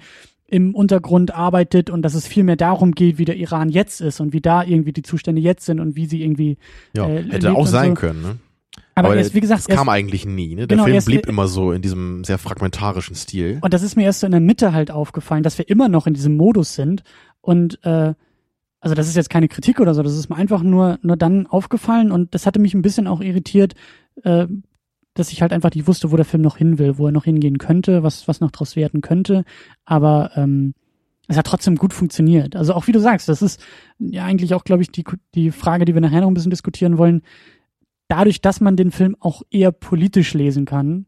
im Untergrund arbeitet und dass es viel mehr darum geht, wie der Iran jetzt ist und wie da irgendwie die Zustände jetzt sind und wie sie irgendwie Ja, äh, hätte auch sein so. können, ne? Aber, Aber erst, wie gesagt, erst, kam eigentlich nie, ne? Der Genau, Film erst- blieb immer so in diesem sehr fragmentarischen Stil. und das ist mir erst so in der Mitte halt aufgefallen, dass wir immer noch in diesem Modus sind und äh, also das ist jetzt keine Kritik oder so, das ist mir einfach nur nur dann aufgefallen und das hatte mich ein bisschen auch irritiert, äh, dass ich halt einfach nicht wusste, wo der Film noch hin will, wo er noch hingehen könnte, was was noch draus werden könnte, aber ähm, es hat trotzdem gut funktioniert. Also auch wie du sagst, das ist ja eigentlich auch, glaube ich, die die Frage, die wir nachher noch ein bisschen diskutieren wollen. Dadurch, dass man den Film auch eher politisch lesen kann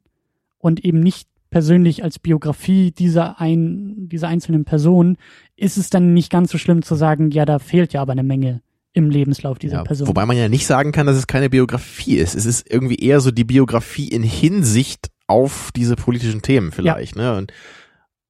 und eben nicht persönlich als Biografie dieser ein, dieser einzelnen Person, ist es dann nicht ganz so schlimm zu sagen, ja, da fehlt ja aber eine Menge im Lebenslauf dieser Ja, Person. wobei man ja nicht sagen kann, dass es keine Biografie ist. Es ist irgendwie eher so die Biografie in Hinsicht auf diese politischen Themen vielleicht, ne? Und,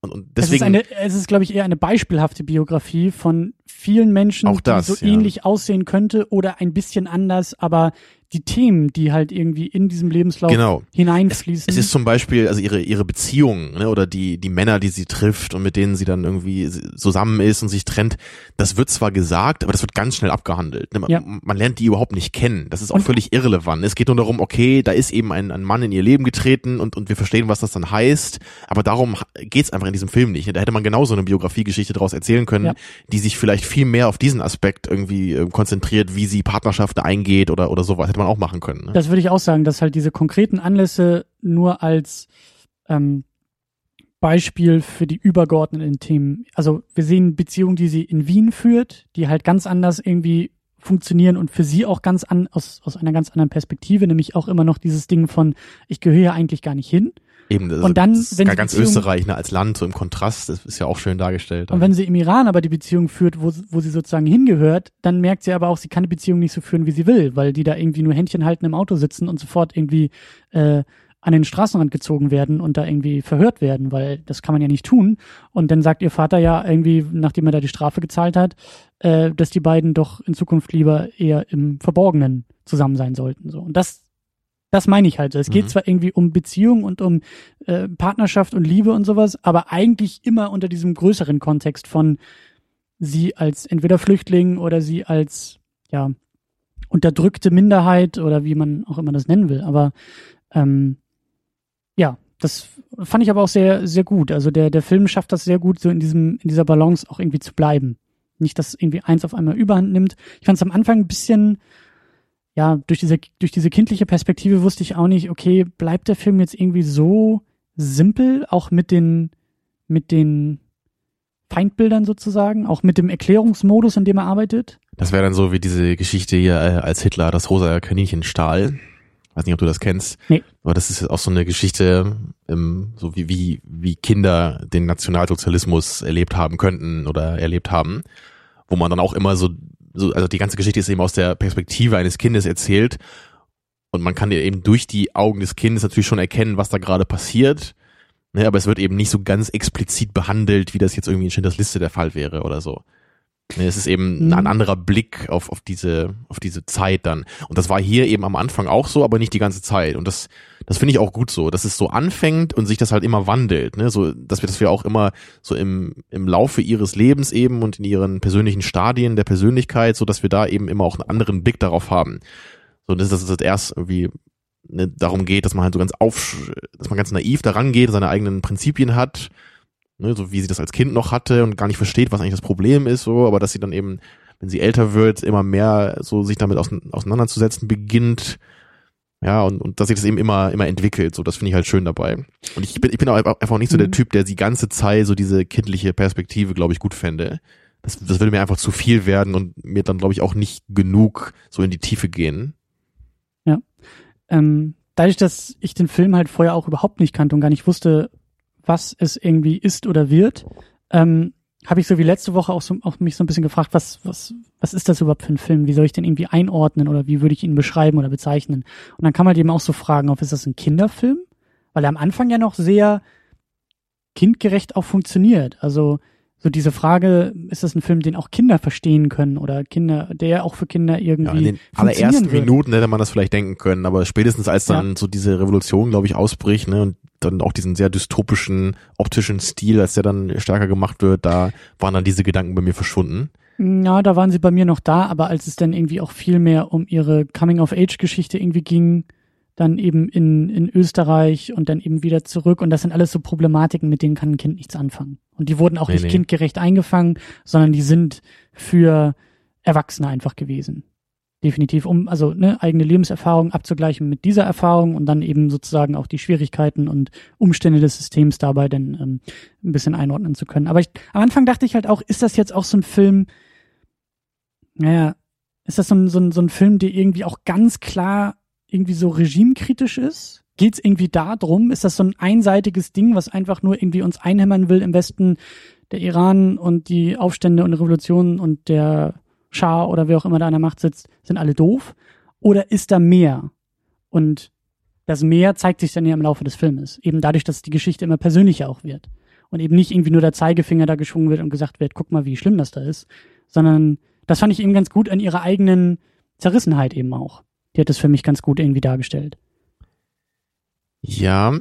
und, und es ist, deswegen eine, es ist, glaube ich, eher eine beispielhafte Biografie von vielen Menschen, Auch das, die so ja. ähnlich aussehen könnte oder ein bisschen anders, aber die Themen, die halt irgendwie in diesem Lebenslauf genau. hineinfließen. Es ist zum Beispiel, also ihre, ihre Beziehungen, ne, oder die, die Männer, die sie trifft und mit denen sie dann irgendwie zusammen ist und sich trennt, das wird zwar gesagt, aber das wird ganz schnell abgehandelt. Ne? Man, Ja. man lernt die überhaupt nicht kennen. Das ist auch Und- völlig irrelevant. Es geht nur darum, okay, da ist eben ein, ein Mann in ihr Leben getreten und, und wir verstehen, was das dann heißt, aber darum geht's einfach in diesem Film nicht. Da hätte man genauso eine Biografiegeschichte daraus erzählen können, Ja. die sich vielleicht viel mehr auf diesen Aspekt irgendwie äh, konzentriert, wie sie Partnerschaften eingeht oder, oder sowas. Hätte man auch machen können. Ne? Das würde ich auch sagen, dass halt diese konkreten Anlässe nur als ähm, Beispiel für die übergeordneten Themen. Also wir sehen Beziehungen, die sie in Wien führt, die halt ganz anders irgendwie funktionieren und für sie auch ganz an aus, aus einer ganz anderen Perspektive, nämlich auch immer noch dieses Ding von ich gehöre hier eigentlich gar nicht hin. Eben, das, Und dann, das ist wenn ganz Österreich ne, als Land so im Kontrast, das ist ja auch schön dargestellt. Und wenn sie im Iran aber die Beziehung führt, wo, wo sie sozusagen hingehört, dann merkt sie aber auch, sie kann die Beziehung nicht so führen, wie sie will, weil die da irgendwie nur Händchen halten im Auto sitzen und sofort irgendwie äh, an den Straßenrand gezogen werden und da irgendwie verhört werden, weil das kann man ja nicht tun. Und dann sagt ihr Vater ja irgendwie, nachdem er da die Strafe gezahlt hat, äh, dass die beiden doch in Zukunft lieber eher im Verborgenen zusammen sein sollten. So. Und das, das meine ich halt. Es geht mhm. zwar irgendwie um Beziehung und um äh, Partnerschaft und Liebe und sowas, aber eigentlich immer unter diesem größeren Kontext von sie als entweder Flüchtling oder sie als ja unterdrückte Minderheit oder wie man auch immer das nennen will. Aber ähm, ja, das fand ich aber auch sehr, sehr gut. Also der, der Film schafft das sehr gut, so in diesem, in dieser Balance auch irgendwie zu bleiben. Nicht, dass irgendwie eins auf einmal überhand nimmt. Ich fand es am Anfang ein bisschen, ja, durch diese, durch diese kindliche Perspektive wusste ich auch nicht, okay, bleibt der Film jetzt irgendwie so simpel, auch mit den, mit den Feindbildern sozusagen, auch mit dem Erklärungsmodus, in dem er arbeitet? Das wäre dann so wie diese Geschichte hier, äh, als Hitler das rosa Kaninchen stahl. Weiß nicht, ob du das kennst. Nee. Aber das ist auch so eine Geschichte, ähm, so wie, wie, wie Kinder den Nationalsozialismus erlebt haben könnten oder erlebt haben. Wo man dann auch immer so, so, also die ganze Geschichte ist eben aus der Perspektive eines Kindes erzählt. Und man kann ja eben durch die Augen des Kindes natürlich schon erkennen, was da gerade passiert. Ne, aber es wird eben nicht so ganz explizit behandelt, wie das jetzt irgendwie in Schindlers Liste der Fall wäre oder so. Es ist eben mhm. ein anderer Blick auf, auf diese, auf diese Zeit dann. Und das war hier eben am Anfang auch so, aber nicht die ganze Zeit. Und das, das finde ich auch gut so, dass es so anfängt und sich das halt immer wandelt, ne, so, dass wir, dass wir auch immer so im, im Laufe ihres Lebens eben und in ihren persönlichen Stadien der Persönlichkeit, so dass wir da eben immer auch einen anderen Blick darauf haben. So, dass es das erst irgendwie ne, darum geht, dass man halt so ganz auf, dass man ganz naiv daran geht, seine eigenen Prinzipien hat ne, so wie sie das als Kind noch hatte und gar nicht versteht, was eigentlich das Problem ist, so, aber dass sie dann eben, wenn sie älter wird, immer mehr so sich damit auseinanderzusetzen beginnt. Ja, und, und dass sich das eben immer, immer entwickelt, so, das finde ich halt schön dabei. Und ich bin, ich bin auch einfach nicht so der mhm. Typ, der die ganze Zeit so diese kindliche Perspektive, glaube ich, gut fände. Das, das würde mir einfach zu viel werden und mir dann, glaube ich, auch nicht genug so in die Tiefe gehen. Ja. Ähm, dadurch, dass ich den Film halt vorher auch überhaupt nicht kannte und gar nicht wusste, was es irgendwie ist oder wird, ähm, habe ich so wie letzte Woche auch, so, auch mich so ein bisschen gefragt, was, was, was ist das überhaupt für ein Film? Wie soll ich den irgendwie einordnen oder wie würde ich ihn beschreiben oder bezeichnen? Und dann kann man eben auch so fragen, ob ist das ein Kinderfilm? Weil er am Anfang ja noch sehr kindgerecht auch funktioniert. Also so diese Frage, ist das ein Film, den auch Kinder verstehen können oder Kinder, der auch für Kinder irgendwie. Ja, in den allerersten Minuten hätte man das vielleicht denken können, aber spätestens als dann ja. so diese Revolution, glaube ich, ausbricht, ne, und dann auch diesen sehr dystopischen optischen Stil, als der dann stärker gemacht wird, da waren dann diese Gedanken bei mir verschwunden. Ja, da waren sie bei mir noch da, aber als es dann irgendwie auch viel mehr um ihre Coming-of-Age-Geschichte irgendwie ging, dann eben in, in Österreich und dann eben wieder zurück. Und das sind alles so Problematiken, mit denen kann ein Kind nichts anfangen. Und die wurden auch nee, nicht nee. kindgerecht eingefangen, sondern die sind für Erwachsene einfach gewesen. Definitiv, um also ne, eigene Lebenserfahrung abzugleichen mit dieser Erfahrung und dann eben sozusagen auch die Schwierigkeiten und Umstände des Systems dabei dann ähm, ein bisschen einordnen zu können. Aber ich, am Anfang dachte ich halt auch, ist das jetzt auch so ein Film, naja, ist das so ein, so ein, so ein Film, der irgendwie auch ganz klar irgendwie so regimekritisch ist? Geht es irgendwie darum? Ist das so ein einseitiges Ding, was einfach nur irgendwie uns einhämmern will im Westen? Der Iran und die Aufstände und Revolutionen und der Schah oder wer auch immer da an der Macht sitzt, sind alle doof? Oder ist da mehr? Und das Mehr zeigt sich dann ja im Laufe des Filmes. Eben dadurch, dass die Geschichte immer persönlicher auch wird. Und eben nicht irgendwie nur der Zeigefinger da geschwungen wird und gesagt wird, guck mal, wie schlimm das da ist. Sondern das fand ich eben ganz gut an ihrer eigenen Zerrissenheit eben auch die hat es für mich ganz gut irgendwie dargestellt. Ja,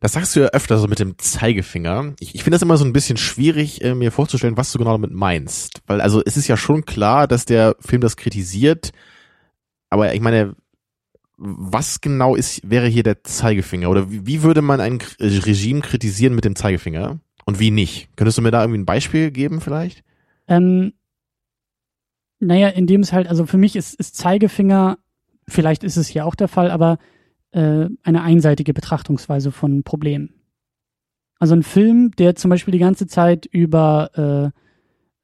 das sagst du ja öfter so mit dem Zeigefinger. Ich, ich finde das immer so ein bisschen schwierig, äh, mir vorzustellen, was du genau damit meinst. Weil also es ist ja schon klar, dass der Film das kritisiert, aber ich meine, was genau ist, wäre hier der Zeigefinger? Oder wie, wie würde man ein Regime kritisieren mit dem Zeigefinger? Und wie nicht? Könntest du mir da irgendwie ein Beispiel geben vielleicht? Ähm, naja, indem es halt, also für mich ist, ist Zeigefinger vielleicht ist es hier auch der Fall, aber äh, eine einseitige Betrachtungsweise von Problemen. Also ein Film, der zum Beispiel die ganze Zeit über,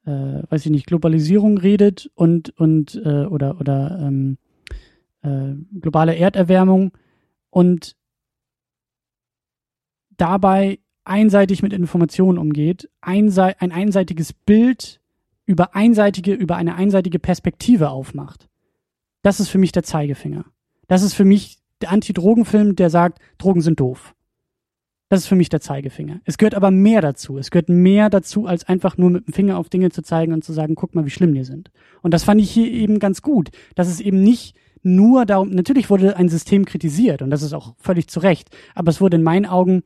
äh, äh, weiß ich nicht, Globalisierung redet und und äh, oder oder ähm, äh, globale Erderwärmung und dabei einseitig mit Informationen umgeht, einsei ein einseitiges Bild über einseitige über eine einseitige Perspektive aufmacht. Das ist für mich der Zeigefinger. Das ist für mich der Anti-Drogen-Film, der sagt, Drogen sind doof. Das ist für mich der Zeigefinger. Es gehört aber mehr dazu. Es gehört mehr dazu, als einfach nur mit dem Finger auf Dinge zu zeigen und zu sagen, guck mal, wie schlimm die sind. Und das fand ich hier eben ganz gut, dass es eben nicht nur darum, natürlich wurde ein System kritisiert und das ist auch völlig zu Recht, aber es wurde in meinen Augen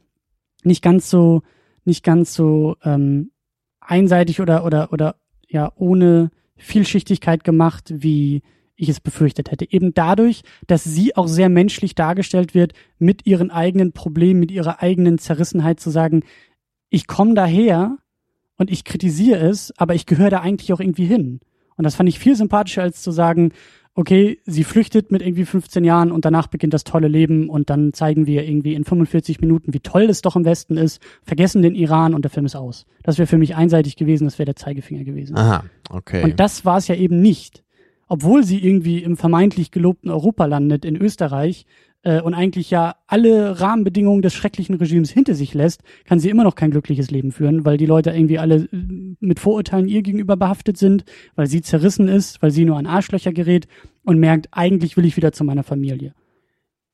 nicht ganz so, nicht ganz so ähm, einseitig oder oder oder ja ohne Vielschichtigkeit gemacht, wie ich es befürchtet hätte. Eben dadurch, dass sie auch sehr menschlich dargestellt wird, mit ihren eigenen Problemen, mit ihrer eigenen Zerrissenheit zu sagen, ich komme daher und ich kritisiere es, aber ich gehöre da eigentlich auch irgendwie hin. Und das fand ich viel sympathischer, als zu sagen, okay, sie flüchtet mit irgendwie 15 Jahren und danach beginnt das tolle Leben und dann zeigen wir irgendwie in 45 Minuten, wie toll es doch im Westen ist, vergessen den Iran und der Film ist aus. Das wäre für mich einseitig gewesen, das wäre der Zeigefinger gewesen. Aha, okay. Und das war es ja eben nicht obwohl sie irgendwie im vermeintlich gelobten Europa landet, in Österreich, äh, und eigentlich ja alle Rahmenbedingungen des schrecklichen Regimes hinter sich lässt, kann sie immer noch kein glückliches Leben führen, weil die Leute irgendwie alle äh, mit Vorurteilen ihr gegenüber behaftet sind, weil sie zerrissen ist, weil sie nur an Arschlöcher gerät und merkt, eigentlich will ich wieder zu meiner Familie.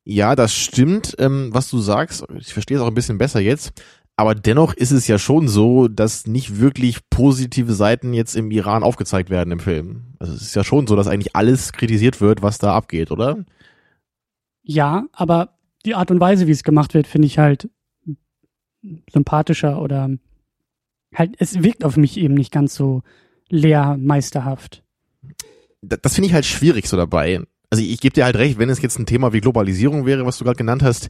Ja, das stimmt, ähm, was du sagst. Ich verstehe es auch ein bisschen besser jetzt. Aber dennoch ist es ja schon so, dass nicht wirklich positive Seiten jetzt im Iran aufgezeigt werden im Film. Also es ist ja schon so, dass eigentlich alles kritisiert wird, was da abgeht, oder? Ja, aber die Art und Weise, wie es gemacht wird, finde ich halt sympathischer oder halt, es wirkt auf mich eben nicht ganz so lehrmeisterhaft. Das finde ich halt schwierig so dabei. Also ich, ich gebe dir halt recht, wenn es jetzt ein Thema wie Globalisierung wäre, was du gerade genannt hast,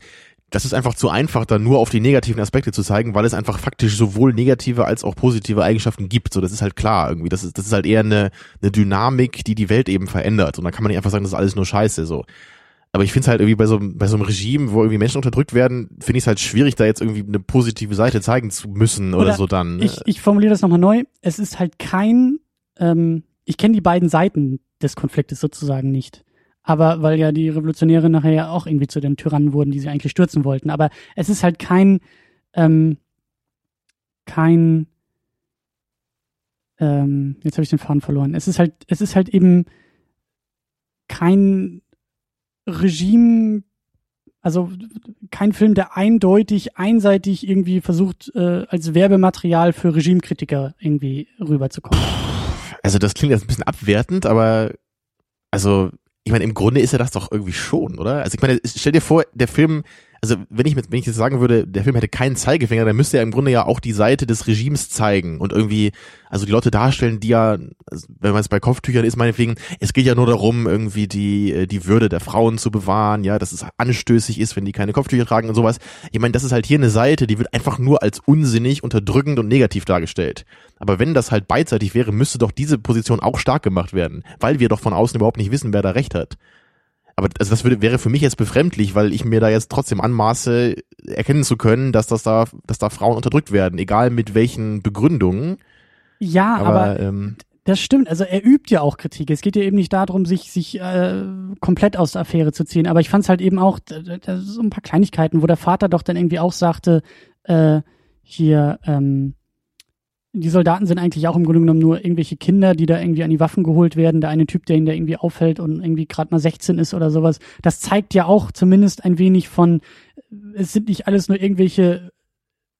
das ist einfach zu einfach, da nur auf die negativen Aspekte zu zeigen, weil es einfach faktisch sowohl negative als auch positive Eigenschaften gibt. So, das ist halt klar irgendwie. Das ist, das ist halt eher eine, eine Dynamik, die die Welt eben verändert. Und da kann man nicht einfach sagen, das ist alles nur Scheiße. So. Aber ich finde es halt irgendwie bei so, bei so einem Regime, wo irgendwie Menschen unterdrückt werden, finde ich es halt schwierig, da jetzt irgendwie eine positive Seite zeigen zu müssen oder, oder so dann. Ne? Ich, ich formuliere das nochmal neu. Es ist halt kein, ähm, ich kenne die beiden Seiten des Konfliktes sozusagen nicht aber weil ja die Revolutionäre nachher ja auch irgendwie zu den Tyrannen wurden, die sie eigentlich stürzen wollten. Aber es ist halt kein, ähm, kein, ähm, jetzt habe ich den Faden verloren. Es ist halt, es ist halt eben kein Regime, also kein Film, der eindeutig, einseitig irgendwie versucht, äh, als Werbematerial für Regimekritiker irgendwie rüberzukommen. Also das klingt jetzt ein bisschen abwertend, aber also ich meine, im Grunde ist er das doch irgendwie schon, oder? Also ich meine, stell dir vor, der Film, also wenn ich mit, wenn ich jetzt sagen würde, der Film hätte keinen Zeigefinger, dann müsste er im Grunde ja auch die Seite des Regimes zeigen und irgendwie, also die Leute darstellen, die ja, also wenn man es bei Kopftüchern ist, meinetwegen, es geht ja nur darum, irgendwie die, äh, die Würde der Frauen zu bewahren, ja, dass es anstößig ist, wenn die keine Kopftücher tragen und sowas. Ich meine, das ist halt hier eine Seite, die wird einfach nur als unsinnig, unterdrückend und negativ dargestellt. Aber wenn das halt beidseitig wäre, müsste doch diese Position auch stark gemacht werden, weil wir doch von außen überhaupt nicht wissen, wer da recht hat. Aber also das würde, wäre für mich jetzt befremdlich, weil ich mir da jetzt trotzdem anmaße, erkennen zu können, dass das da, dass da Frauen unterdrückt werden, egal mit welchen Begründungen. Ja, aber, aber ähm, das stimmt. Also er übt ja auch Kritik. Es geht ja eben nicht darum, sich sich äh, komplett aus der Affäre zu ziehen. Aber ich fand es halt eben auch so ein paar Kleinigkeiten, wo der Vater doch dann irgendwie auch sagte, äh, hier ähm, die Soldaten sind eigentlich auch im Grunde genommen nur irgendwelche Kinder, die da irgendwie an die Waffen geholt werden. Der eine Typ, der ihn da irgendwie auffällt und irgendwie gerade mal 16 ist oder sowas. Das zeigt ja auch zumindest ein wenig von, es sind nicht alles nur irgendwelche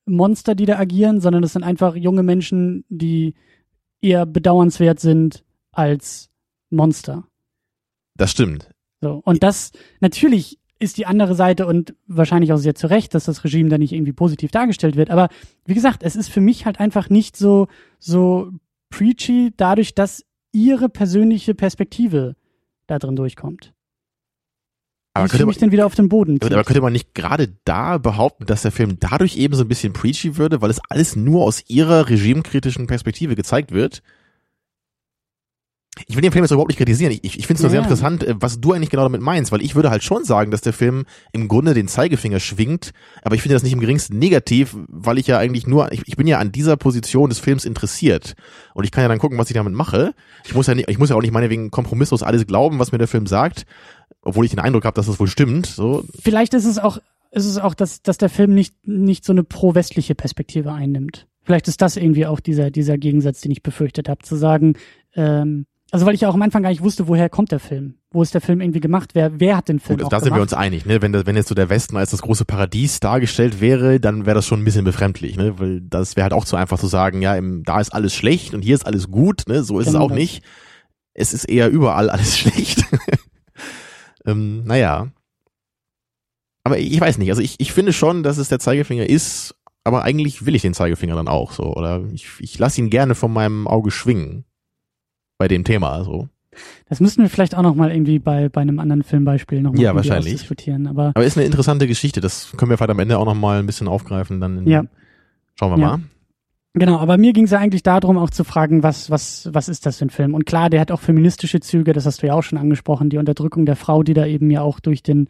Monster, die da agieren, sondern es sind einfach junge Menschen, die eher bedauernswert sind als Monster. Das stimmt. So. Und das, natürlich ist die andere Seite und wahrscheinlich auch sehr zu Recht, dass das Regime da nicht irgendwie positiv dargestellt wird. Aber wie gesagt, es ist für mich halt einfach nicht so, so preachy dadurch, dass ihre persönliche Perspektive da drin durchkommt. Aber könnte mich dann wieder auf den Boden zieht. Aber könnte man nicht gerade da behaupten, dass der Film dadurch eben so ein bisschen preachy würde, weil es alles nur aus ihrer regimekritischen Perspektive gezeigt wird? Ich will den Film jetzt überhaupt nicht kritisieren. Ich, ich finde es nur ja. sehr interessant, äh, was du eigentlich genau damit meinst, weil ich würde halt schon sagen, dass der Film im Grunde den Zeigefinger schwingt, aber ich finde das nicht im geringsten negativ, weil ich ja eigentlich nur, ich, ich bin ja an dieser Position des Films interessiert und ich kann ja dann gucken, was ich damit mache. Ich muss ja nicht, ich muss ja auch nicht meinetwegen kompromisslos alles glauben, was mir der Film sagt, obwohl ich den Eindruck habe, dass das wohl stimmt. So. Vielleicht ist es auch, ist es auch, dass, dass der Film nicht, nicht so eine pro-westliche Perspektive einnimmt. Vielleicht ist das irgendwie auch dieser, dieser Gegensatz, den ich befürchtet habe, zu sagen, ähm, Also weil ich ja auch am Anfang gar nicht wusste, woher kommt der Film? Wo ist der Film irgendwie gemacht? Wer, wer hat den Film Gut, auch also da sind wir gemacht? uns einig, ne? Wenn, das, wenn jetzt so der Westen als das große Paradies dargestellt wäre, dann wäre das schon ein bisschen befremdlich, ne? Weil das wäre halt auch zu einfach zu sagen, ja, im, da ist alles schlecht und hier ist alles gut, ne? So ist Genau es auch das. nicht. Es ist eher überall alles schlecht. ähm, naja. Aber ich weiß nicht, also ich, ich finde schon, dass es der Zeigefinger ist, aber eigentlich will ich den Zeigefinger dann auch so. Oder ich, ich lasse ihn gerne von meinem Auge schwingen. Bei dem Thema, so. Das müssten wir vielleicht auch noch mal irgendwie bei, bei einem anderen Filmbeispiel noch mal Ja, wahrscheinlich. diskutieren. Aber Aber ist eine interessante Geschichte, das können wir vielleicht am Ende auch noch mal ein bisschen aufgreifen, dann Ja. schauen wir Ja. mal. Genau, aber mir ging es ja eigentlich darum, auch zu fragen, was, was, was ist das für ein Film? Und klar, der hat auch feministische Züge, das hast du ja auch schon angesprochen, die Unterdrückung der Frau, die da eben ja auch durch den,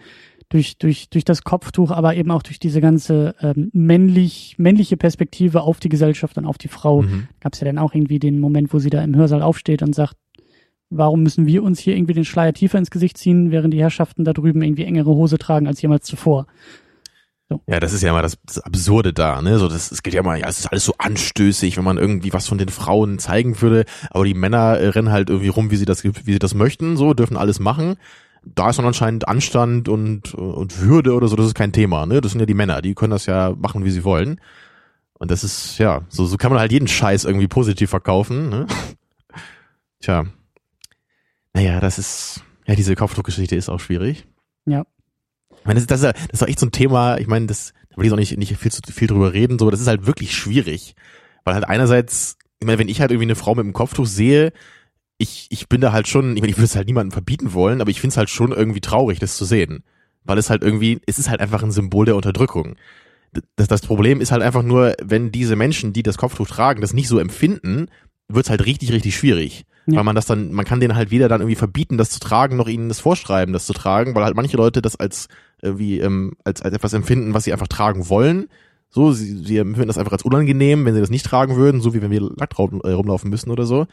durch, durch, durch das Kopftuch, aber eben auch durch diese ganze ähm, männlich, männliche Perspektive auf die Gesellschaft und auf die Frau. Mhm. Gab es ja dann auch irgendwie den Moment, wo sie da im Hörsaal aufsteht und sagt, warum müssen wir uns hier irgendwie den Schleier tiefer ins Gesicht ziehen, während die Herrschaften da drüben irgendwie engere Hose tragen als jemals zuvor. Ja, das ist ja immer das, das Absurde da, ne? So, das, es geht ja immer, ja, es ist alles so anstößig, wenn man irgendwie was von den Frauen zeigen würde, aber die Männer äh, rennen halt irgendwie rum, wie sie das, wie sie das möchten, so, dürfen alles machen. Da ist dann anscheinend Anstand und, und Würde oder so, das ist kein Thema, ne? Das sind ja die Männer, die können das ja machen, wie sie wollen. Und das ist, ja, so, so kann man halt jeden Scheiß irgendwie positiv verkaufen, ne? Tja. Naja, das ist, ja, diese Kopftuchgeschichte ist auch schwierig. Ja. Ich meine, das, ist- das, ist, ja- das ist doch echt so ein Thema, ich meine, das, da will ich auch nicht, nicht viel zu viel drüber reden, so, aber das ist halt wirklich schwierig. Weil halt einerseits, ich meine, wenn ich halt irgendwie eine Frau mit einem Kopftuch sehe, ich, ich bin da halt schon, ich meine, ich würde es halt niemandem verbieten wollen, aber ich finde es halt schon irgendwie traurig, das zu sehen. Weil es halt irgendwie, es ist halt einfach ein Symbol der Unterdrückung. Das, das Problem ist halt einfach nur, wenn diese Menschen, die das Kopftuch tragen, das nicht so empfinden, wird es halt richtig, richtig schwierig. Ja. Weil man das dann, man kann denen halt weder dann irgendwie verbieten, das zu tragen, noch ihnen das vorschreiben, das zu tragen, weil halt manche Leute das als irgendwie ähm, als, als etwas empfinden, was sie einfach tragen wollen. So, sie, sie empfinden das einfach als unangenehm, wenn sie das nicht tragen würden, so wie wenn wir nackt rum, äh, rumlaufen müssen oder so.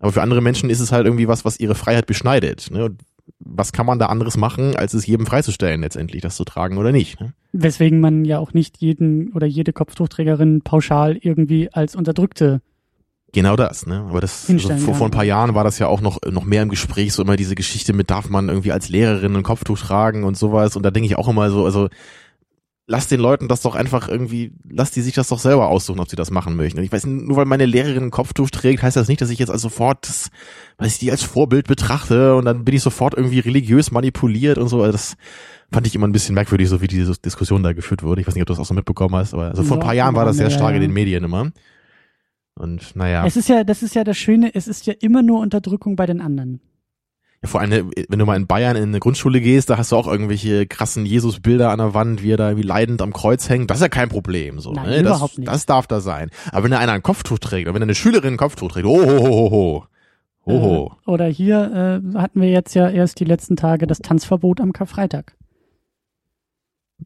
Aber für andere Menschen ist es halt irgendwie was, was ihre Freiheit beschneidet. Ne? Was kann man da anderes machen, als es jedem freizustellen, letztendlich das zu tragen oder nicht? Ne? Weswegen man ja auch nicht jeden oder jede Kopftuchträgerin pauschal irgendwie als Unterdrückte Genau das, ne? Aber das also vor, vor ein paar Jahren war das ja auch noch noch mehr im Gespräch, so immer diese Geschichte mit darf man irgendwie als Lehrerin ein Kopftuch tragen und sowas. Und da denke ich auch immer so, also lass den Leuten das doch einfach irgendwie, lass die sich das doch selber aussuchen, ob sie das machen möchten. Und ich weiß, nur weil meine Lehrerin ein Kopftuch trägt, heißt das nicht, dass ich jetzt also sofort, das, weil ich die als Vorbild betrachte und dann bin ich sofort irgendwie religiös manipuliert und so. Also das fand ich immer ein bisschen merkwürdig, so wie diese Diskussion da geführt wurde. Ich weiß nicht, ob du das auch so mitbekommen hast, aber also vor ein So, paar Jahren war das sehr ja, stark in ja. den Medien immer. Und naja. Es ist ja, das ist ja das Schöne, es ist ja immer nur Unterdrückung bei den anderen. Ja, vor allem, wenn du mal in Bayern in eine Grundschule gehst, da hast du auch irgendwelche krassen Jesus-Bilder an der Wand, wie er da irgendwie leidend am Kreuz hängt. Das ist ja kein Problem, so, Nein, ne? Das, überhaupt nicht. das darf da sein. Aber wenn da einer ein Kopftuch trägt, oder wenn eine Schülerin ein Kopftuch trägt, oh, ho, ho, ho, ho. Ho, ho. Äh, oder hier äh, hatten wir jetzt ja erst die letzten Tage das Tanzverbot am Karfreitag.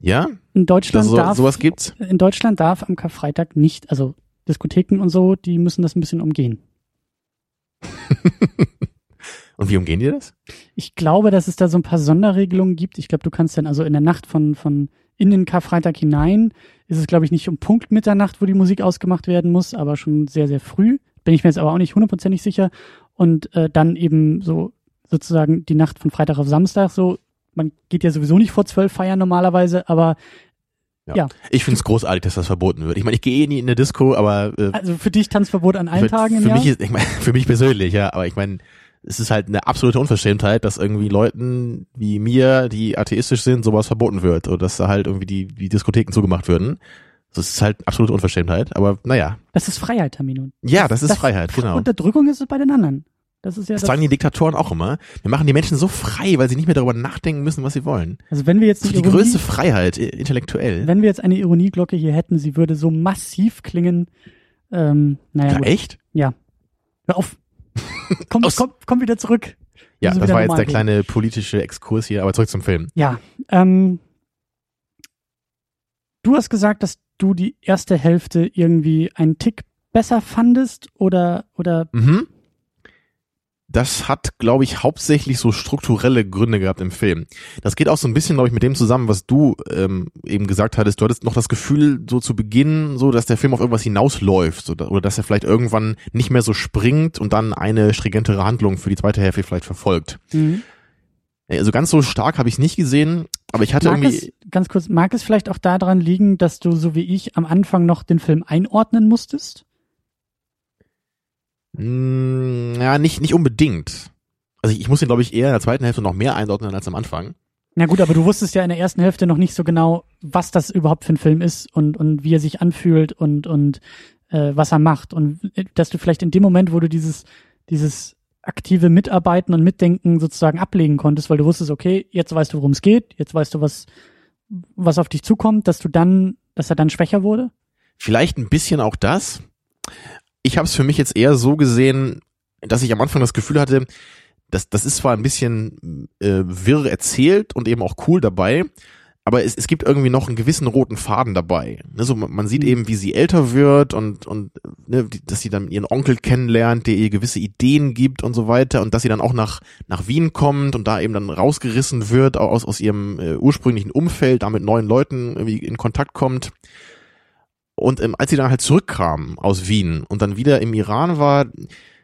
Ja? In Deutschland Das, so, darf sowas gibt's? in Deutschland darf am Karfreitag nicht, also Diskotheken und so, die müssen das ein bisschen umgehen. Und wie umgehen die das? Ich glaube, dass es da so ein paar Sonderregelungen gibt. Ich glaube, du kannst dann also in der Nacht von, von in den Karfreitag hinein, ist es, glaube ich, nicht um Punkt Mitternacht, wo die Musik ausgemacht werden muss, aber schon sehr, sehr früh. Bin ich mir jetzt aber auch nicht hundertprozentig sicher. Und äh, dann eben so sozusagen die Nacht von Freitag auf Samstag so. Man geht ja sowieso nicht vor zwölf feiern normalerweise, aber Ich find's großartig, dass das verboten wird. Ich meine, ich gehe eh nie in eine Disco, aber äh, also für dich Tanzverbot an allen für, Tagen im für Jahr. mich ist, ich meine, für mich persönlich, ja, aber ich meine, es ist halt eine absolute Unverschämtheit, dass irgendwie Leuten wie mir, die atheistisch sind, sowas verboten wird oder dass da halt irgendwie die, die Diskotheken zugemacht würden. Das ist halt absolute Unverschämtheit, aber naja. das ist Freiheit, Tamino. Ja, das ist Freiheit, genau. Unterdrückung ist es bei den anderen. Das ist ja Das das, sagen die Diktatoren auch immer. Wir machen die Menschen so frei, weil sie nicht mehr darüber nachdenken müssen, was sie wollen. also wenn wir jetzt Das die Ironie- größte Freiheit, intellektuell. Wenn wir jetzt eine Ironieglocke hier hätten, sie würde so massiv klingen. Ähm, naja, Ja, gut. echt? Hör auf. Komm, komm, komm wieder zurück. Ja, Müssen das war jetzt der kleine politische Exkurs hier, aber zurück zum Film. Ja. Ähm, du hast gesagt, dass du die erste Hälfte irgendwie einen Tick besser fandest oder oder Mhm. Das hat, glaube ich, hauptsächlich so strukturelle Gründe gehabt im Film. Das geht auch so ein bisschen, glaube ich, mit dem zusammen, was du ähm, eben gesagt hattest. Du hattest noch das Gefühl, so zu Beginn, so, dass der Film auf irgendwas hinausläuft so, oder dass er vielleicht irgendwann nicht mehr so springt und dann eine stringentere Handlung für die zweite Hälfte vielleicht verfolgt. Mhm. Also ganz so stark habe ich es nicht gesehen, aber ich hatte mag irgendwie. Es, ganz kurz, mag es vielleicht auch daran liegen, dass du so wie ich am Anfang noch den Film einordnen musstest? Mm, ja, nicht, nicht unbedingt. Also ich, ich muss ihn, glaube ich, eher in der zweiten Hälfte noch mehr einordnen als am Anfang. Na gut, aber du wusstest ja in der ersten Hälfte noch nicht so genau, was das überhaupt für ein Film ist und, und wie er sich anfühlt und, und äh, was er macht. Und äh, dass du vielleicht in dem Moment, wo du dieses, dieses aktive Mitarbeiten und Mitdenken sozusagen ablegen konntest, weil du wusstest, okay, jetzt weißt du, worum es geht, jetzt weißt du, was, was auf dich zukommt, dass du dann, dass er dann schwächer wurde? Vielleicht ein bisschen auch das ich habe es für mich jetzt eher so gesehen, dass ich am Anfang das Gefühl hatte, das, das ist zwar ein bisschen äh, wirr erzählt und eben auch cool dabei, aber es, es gibt irgendwie noch einen gewissen roten Faden dabei. Ne, so, man sieht mhm. eben, wie sie älter wird und, und ne, dass sie dann ihren Onkel kennenlernt, der ihr gewisse Ideen gibt und so weiter und dass sie dann auch nach, nach Wien kommt und da eben dann rausgerissen wird aus, aus ihrem äh, ursprünglichen Umfeld, da mit neuen Leuten irgendwie in Kontakt kommt. Und ähm, als sie dann halt zurückkam aus Wien und dann wieder im Iran war,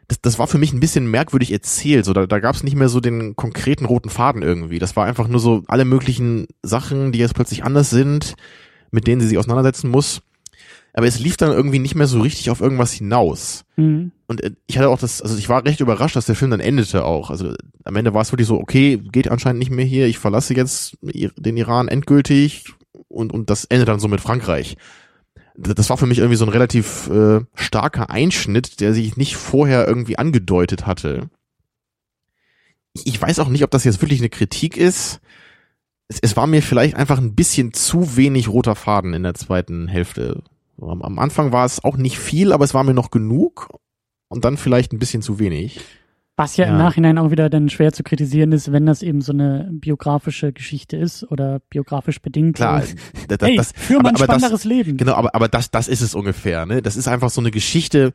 das, das war für mich ein bisschen merkwürdig erzählt. So, da, da gab es nicht mehr so den konkreten roten Faden irgendwie. Das war einfach nur so alle möglichen Sachen, die jetzt plötzlich anders sind, mit denen sie sich auseinandersetzen muss. Aber es lief dann irgendwie nicht mehr so richtig auf irgendwas hinaus. Mhm. Und äh, ich hatte auch das, also ich war recht überrascht, dass der Film dann endete auch. Also am Ende war es wirklich so, okay, geht anscheinend nicht mehr hier, ich verlasse jetzt den Iran endgültig und, und das endet dann so mit Frankreich das war für mich irgendwie so ein relativ äh, starker Einschnitt, der sich nicht vorher irgendwie angedeutet hatte. Ich, weiß auch nicht, ob das jetzt wirklich eine Kritik ist. Es, es, war mir vielleicht einfach ein bisschen zu wenig roter Faden in der zweiten Hälfte. Am, am Anfang war es auch nicht viel, aber es war mir noch genug und dann vielleicht ein bisschen zu wenig. Was ja, ja, im Nachhinein auch wieder dann schwer zu kritisieren ist, wenn das eben so eine biografische Geschichte ist oder biografisch bedingt. Klar, das, hey, das, für aber, ein spannenderes das, Leben. Genau, aber, aber das, das ist es ungefähr. Ne? Das ist einfach so eine Geschichte.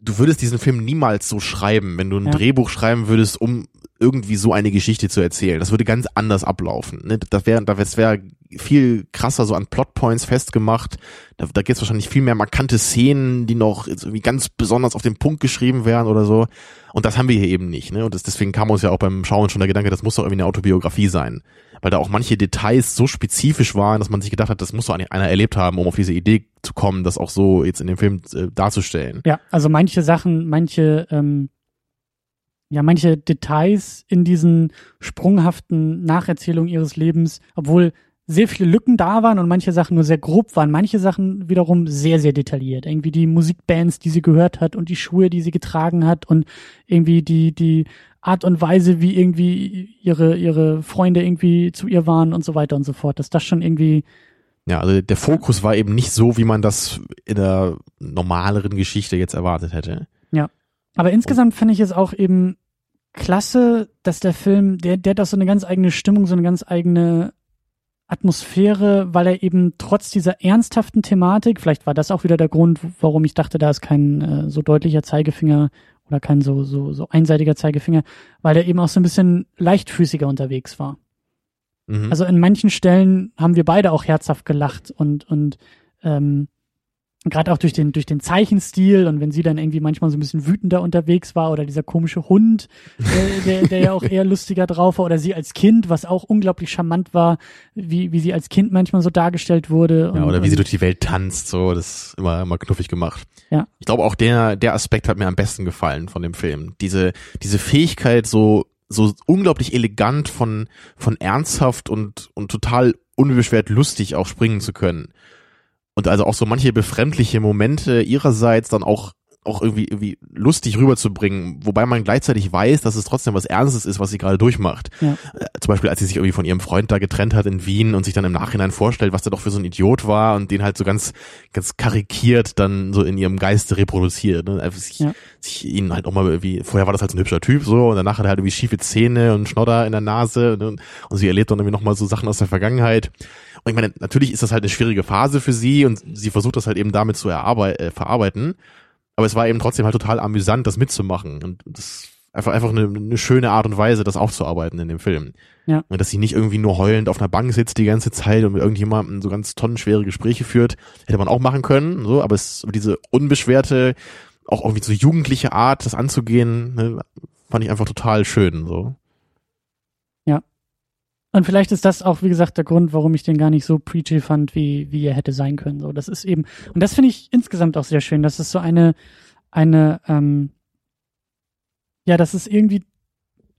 Du würdest diesen Film niemals so schreiben, wenn du ein ja. Drehbuch schreiben würdest, um irgendwie so eine Geschichte zu erzählen. Das würde ganz anders ablaufen. Ne? Das wäre, das wäre viel krasser so an Plotpoints festgemacht. Da, da gibt es wahrscheinlich viel mehr markante Szenen, die noch irgendwie ganz besonders auf den Punkt geschrieben werden oder so. Und das haben wir hier eben nicht. Ne? Und das, deswegen kam uns ja auch beim Schauen schon der Gedanke, das muss doch irgendwie eine Autobiografie sein. Weil da auch manche Details so spezifisch waren, dass man sich gedacht hat, das muss doch einer erlebt haben, um auf diese Idee zu kommen, das auch so jetzt in dem Film äh, darzustellen. Ja, also manche Sachen, manche ähm, ja, manche Details in diesen sprunghaften Nacherzählungen ihres Lebens, obwohl sehr viele Lücken da waren und manche Sachen nur sehr grob waren, manche Sachen wiederum sehr, sehr detailliert. Irgendwie die Musikbands, die sie gehört hat und die Schuhe, die sie getragen hat und irgendwie die, die Art und Weise, wie irgendwie ihre, ihre Freunde irgendwie zu ihr waren und so weiter und so fort. Dass das schon irgendwie. Ja, also der Fokus war eben nicht so, wie man das in der normaleren Geschichte jetzt erwartet hätte. Ja. Aber insgesamt finde ich es auch eben klasse, dass der Film, der, der hat auch so eine ganz eigene Stimmung, so eine ganz eigene Atmosphäre, weil er eben trotz dieser ernsthaften Thematik, vielleicht war das auch wieder der Grund, warum ich dachte, da ist kein äh, so deutlicher Zeigefinger oder kein so, so, so einseitiger Zeigefinger, weil er eben auch so ein bisschen leichtfüßiger unterwegs war. Mhm. Also in manchen Stellen haben wir beide auch herzhaft gelacht und, und ähm, gerade auch durch den durch den Zeichenstil und wenn sie dann irgendwie manchmal so ein bisschen wütender unterwegs war oder dieser komische Hund, äh, der, der ja auch eher lustiger drauf war oder sie als Kind, was auch unglaublich charmant war, wie wie sie als Kind manchmal so dargestellt wurde. Und, ja, oder wie sie durch die Welt tanzt, so das ist immer immer knuffig gemacht. Ja. Ich glaube auch der der Aspekt hat mir am besten gefallen von dem Film. Diese diese Fähigkeit so so unglaublich elegant von von ernsthaft und und total unbeschwert lustig auch springen zu können und also auch so manche befremdliche Momente ihrerseits dann auch auch irgendwie, irgendwie lustig rüberzubringen, wobei man gleichzeitig weiß, dass es trotzdem was Ernstes ist, was sie gerade durchmacht. Ja. Äh, zum Beispiel, als sie sich irgendwie von ihrem Freund da getrennt hat in Wien und sich dann im Nachhinein vorstellt, was der doch für so ein Idiot war und den halt so ganz, ganz karikiert dann so in ihrem Geiste reproduziert. Ne? Sich, ja. sich ihn halt auch mal irgendwie, vorher war das halt so ein hübscher Typ so und danach hat er halt irgendwie schiefe Zähne und Schnodder in der Nase ne? und sie erlebt dann irgendwie nochmal so Sachen aus der Vergangenheit. Und ich meine, natürlich ist das halt eine schwierige Phase für sie und sie versucht das halt eben damit zu erarbeiten, äh, verarbeiten. Aber es war eben trotzdem halt total amüsant, das mitzumachen. Und das Einfach, einfach eine, eine schöne Art und Weise, das aufzuarbeiten in dem Film. Ja. Dass sie nicht irgendwie nur heulend auf einer Bank sitzt die ganze Zeit und mit irgendjemandem so ganz tonnenschwere Gespräche führt. Hätte man auch machen können, so, aber es, diese unbeschwerte, auch irgendwie so jugendliche Art, das anzugehen, ne, fand ich einfach total schön, so. Und vielleicht ist das auch, wie gesagt, der Grund, warum ich den gar nicht so preachy fand, wie, wie er hätte sein können. So, das ist eben, und das finde ich insgesamt auch sehr schön. Das ist so eine, eine, ähm, ja, das ist irgendwie,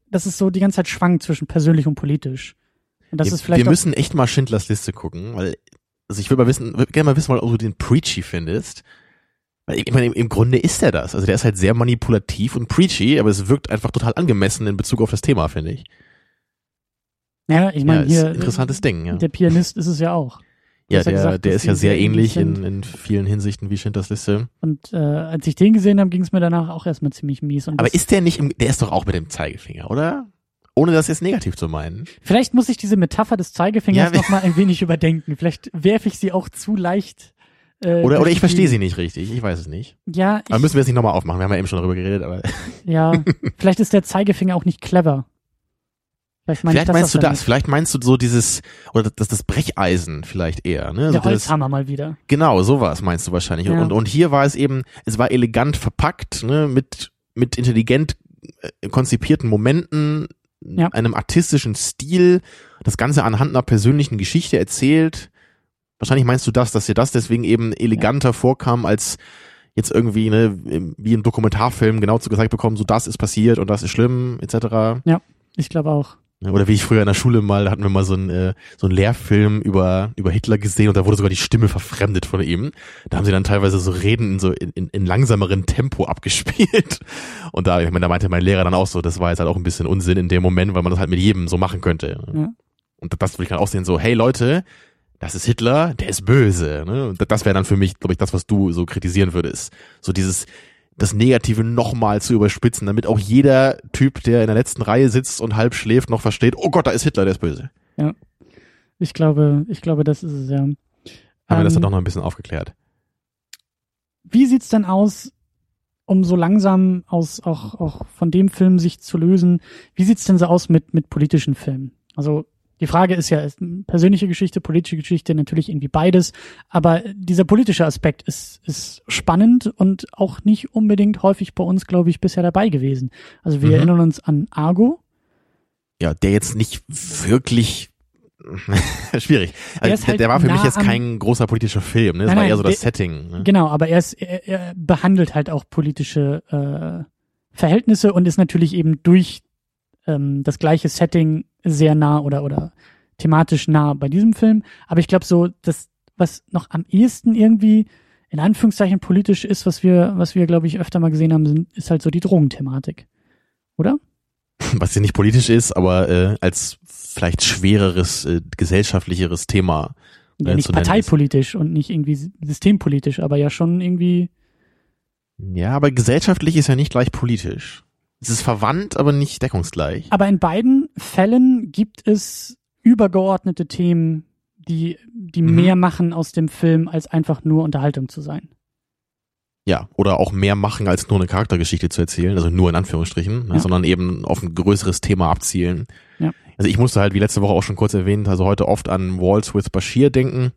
das ist so die ganze Zeit schwankt zwischen persönlich und politisch. Und das wir, ist vielleicht wir müssen echt mal Schindlers Liste gucken, weil, also ich will mal wissen, würde gerne mal wissen, ob du den preachy findest. Weil ich meine, im, im Grunde ist er das. Also der ist halt sehr manipulativ und preachy, aber es wirkt einfach total angemessen in Bezug auf das Thema, finde ich. Ja, ich meine, ja, hier. interessantes Ding, ja. Der Pianist ist es ja auch. Ja, der, gesagt, der ist ja sehr ähnlich in, in vielen Hinsichten wie Schindlers Liste. Und äh, als ich den gesehen habe, ging es mir danach auch erstmal ziemlich mies. Und Aber ist der nicht im, der ist doch auch mit dem Zeigefinger, oder? Ohne das jetzt negativ zu meinen. vielleicht muss ich diese Metapher des Zeigefingers Ja, noch mal ein wenig überdenken. Vielleicht werfe ich sie auch zu leicht. Äh, Oder, oder ich verstehe sie nicht richtig. Ich weiß es nicht. Ja, Aber ich, müssen wir jetzt nicht nochmal aufmachen. Wir haben ja eben schon darüber geredet, aber ja. vielleicht ist der Zeigefinger auch nicht clever. Vielleicht, meine vielleicht ich meinst du das. Vielleicht meinst du so dieses, oder das, das Brecheisen vielleicht eher, ne? Der das, Holzhammer mal wieder. genau, sowas meinst du wahrscheinlich. Ja. Und, und hier war es eben, es war elegant verpackt, ne? Mit, mit intelligent äh, konzipierten Momenten, Ja. einem artistischen Stil, das Ganze anhand einer persönlichen Geschichte erzählt. Wahrscheinlich meinst du das, dass dir das deswegen eben eleganter vorkam, als jetzt irgendwie, ne, wie im Dokumentarfilm genau zu gesagt bekommen, so das ist passiert und das ist schlimm, etc. Ich glaube auch. Oder wie ich früher in der Schule mal, da hatten wir mal so einen, äh, so einen Lehrfilm über, über Hitler gesehen und da wurde sogar die Stimme verfremdet von ihm. Da haben sie dann teilweise so Reden in so in, in, in langsameren Tempo abgespielt. Und da, ich meine, da meinte mein Lehrer dann auch so, das war jetzt halt auch ein bisschen Unsinn in dem Moment, weil man das halt mit jedem so machen könnte. Ja. Und das würde ich dann auch sehen, so, hey Leute, das ist Hitler, der ist böse. Ne? Und das wäre dann für mich, glaube ich, das, was du so kritisieren würdest. So dieses, das Negative nochmal zu überspitzen, damit auch jeder Typ, der in der letzten Reihe sitzt und halb schläft, noch versteht, oh Gott, da ist Hitler, der ist böse. Ich glaube, ich glaube, das ist es ja. Haben wir das Ähm, dann doch noch ein bisschen aufgeklärt. Wie sieht's denn aus, um so langsam aus auch auch von dem Film sich zu lösen? Wie sieht's denn so aus mit mit politischen Filmen? Also die Frage ist ja, ist persönliche Geschichte, politische Geschichte, natürlich irgendwie beides. Aber dieser politische Aspekt ist, ist spannend und auch nicht unbedingt häufig bei uns, glaube ich, bisher dabei gewesen. Also wir Mhm. erinnern uns an Argo. Ja, der jetzt nicht wirklich schwierig. Der Also, der, halt der war für mich jetzt kein großer politischer Film, ne? Das Nein, war nein, eher so das der- Setting. Ne? Genau, aber er, ist, er, er behandelt halt auch politische äh, Verhältnisse und ist natürlich eben durch ähm, das gleiche Setting sehr nah oder oder thematisch nah bei diesem Film. Aber ich glaube so, das was noch am ehesten irgendwie in Anführungszeichen politisch ist, was wir was wir glaube ich öfter mal gesehen haben, sind, ist halt so die Drogenthematik, oder? Was ja nicht politisch ist, aber äh, als vielleicht schwereres, äh, gesellschaftlicheres Thema. Ja, äh, nicht nennen ist. parteipolitisch und nicht irgendwie systempolitisch, aber ja schon irgendwie Ja, aber gesellschaftlich ist ja nicht gleich politisch. Es ist verwandt, aber nicht deckungsgleich. Aber in beiden Fällen gibt es übergeordnete Themen, die, die Mhm. mehr machen aus dem Film, als einfach nur Unterhaltung zu sein. Ja, oder auch mehr machen, als nur eine Charaktergeschichte zu erzählen, also nur in Anführungsstrichen, ne, Ja. sondern eben auf ein größeres Thema abzielen. Ja. Also ich musste halt, wie letzte Woche auch schon kurz erwähnt, also heute oft an Waltz with Bashir denken,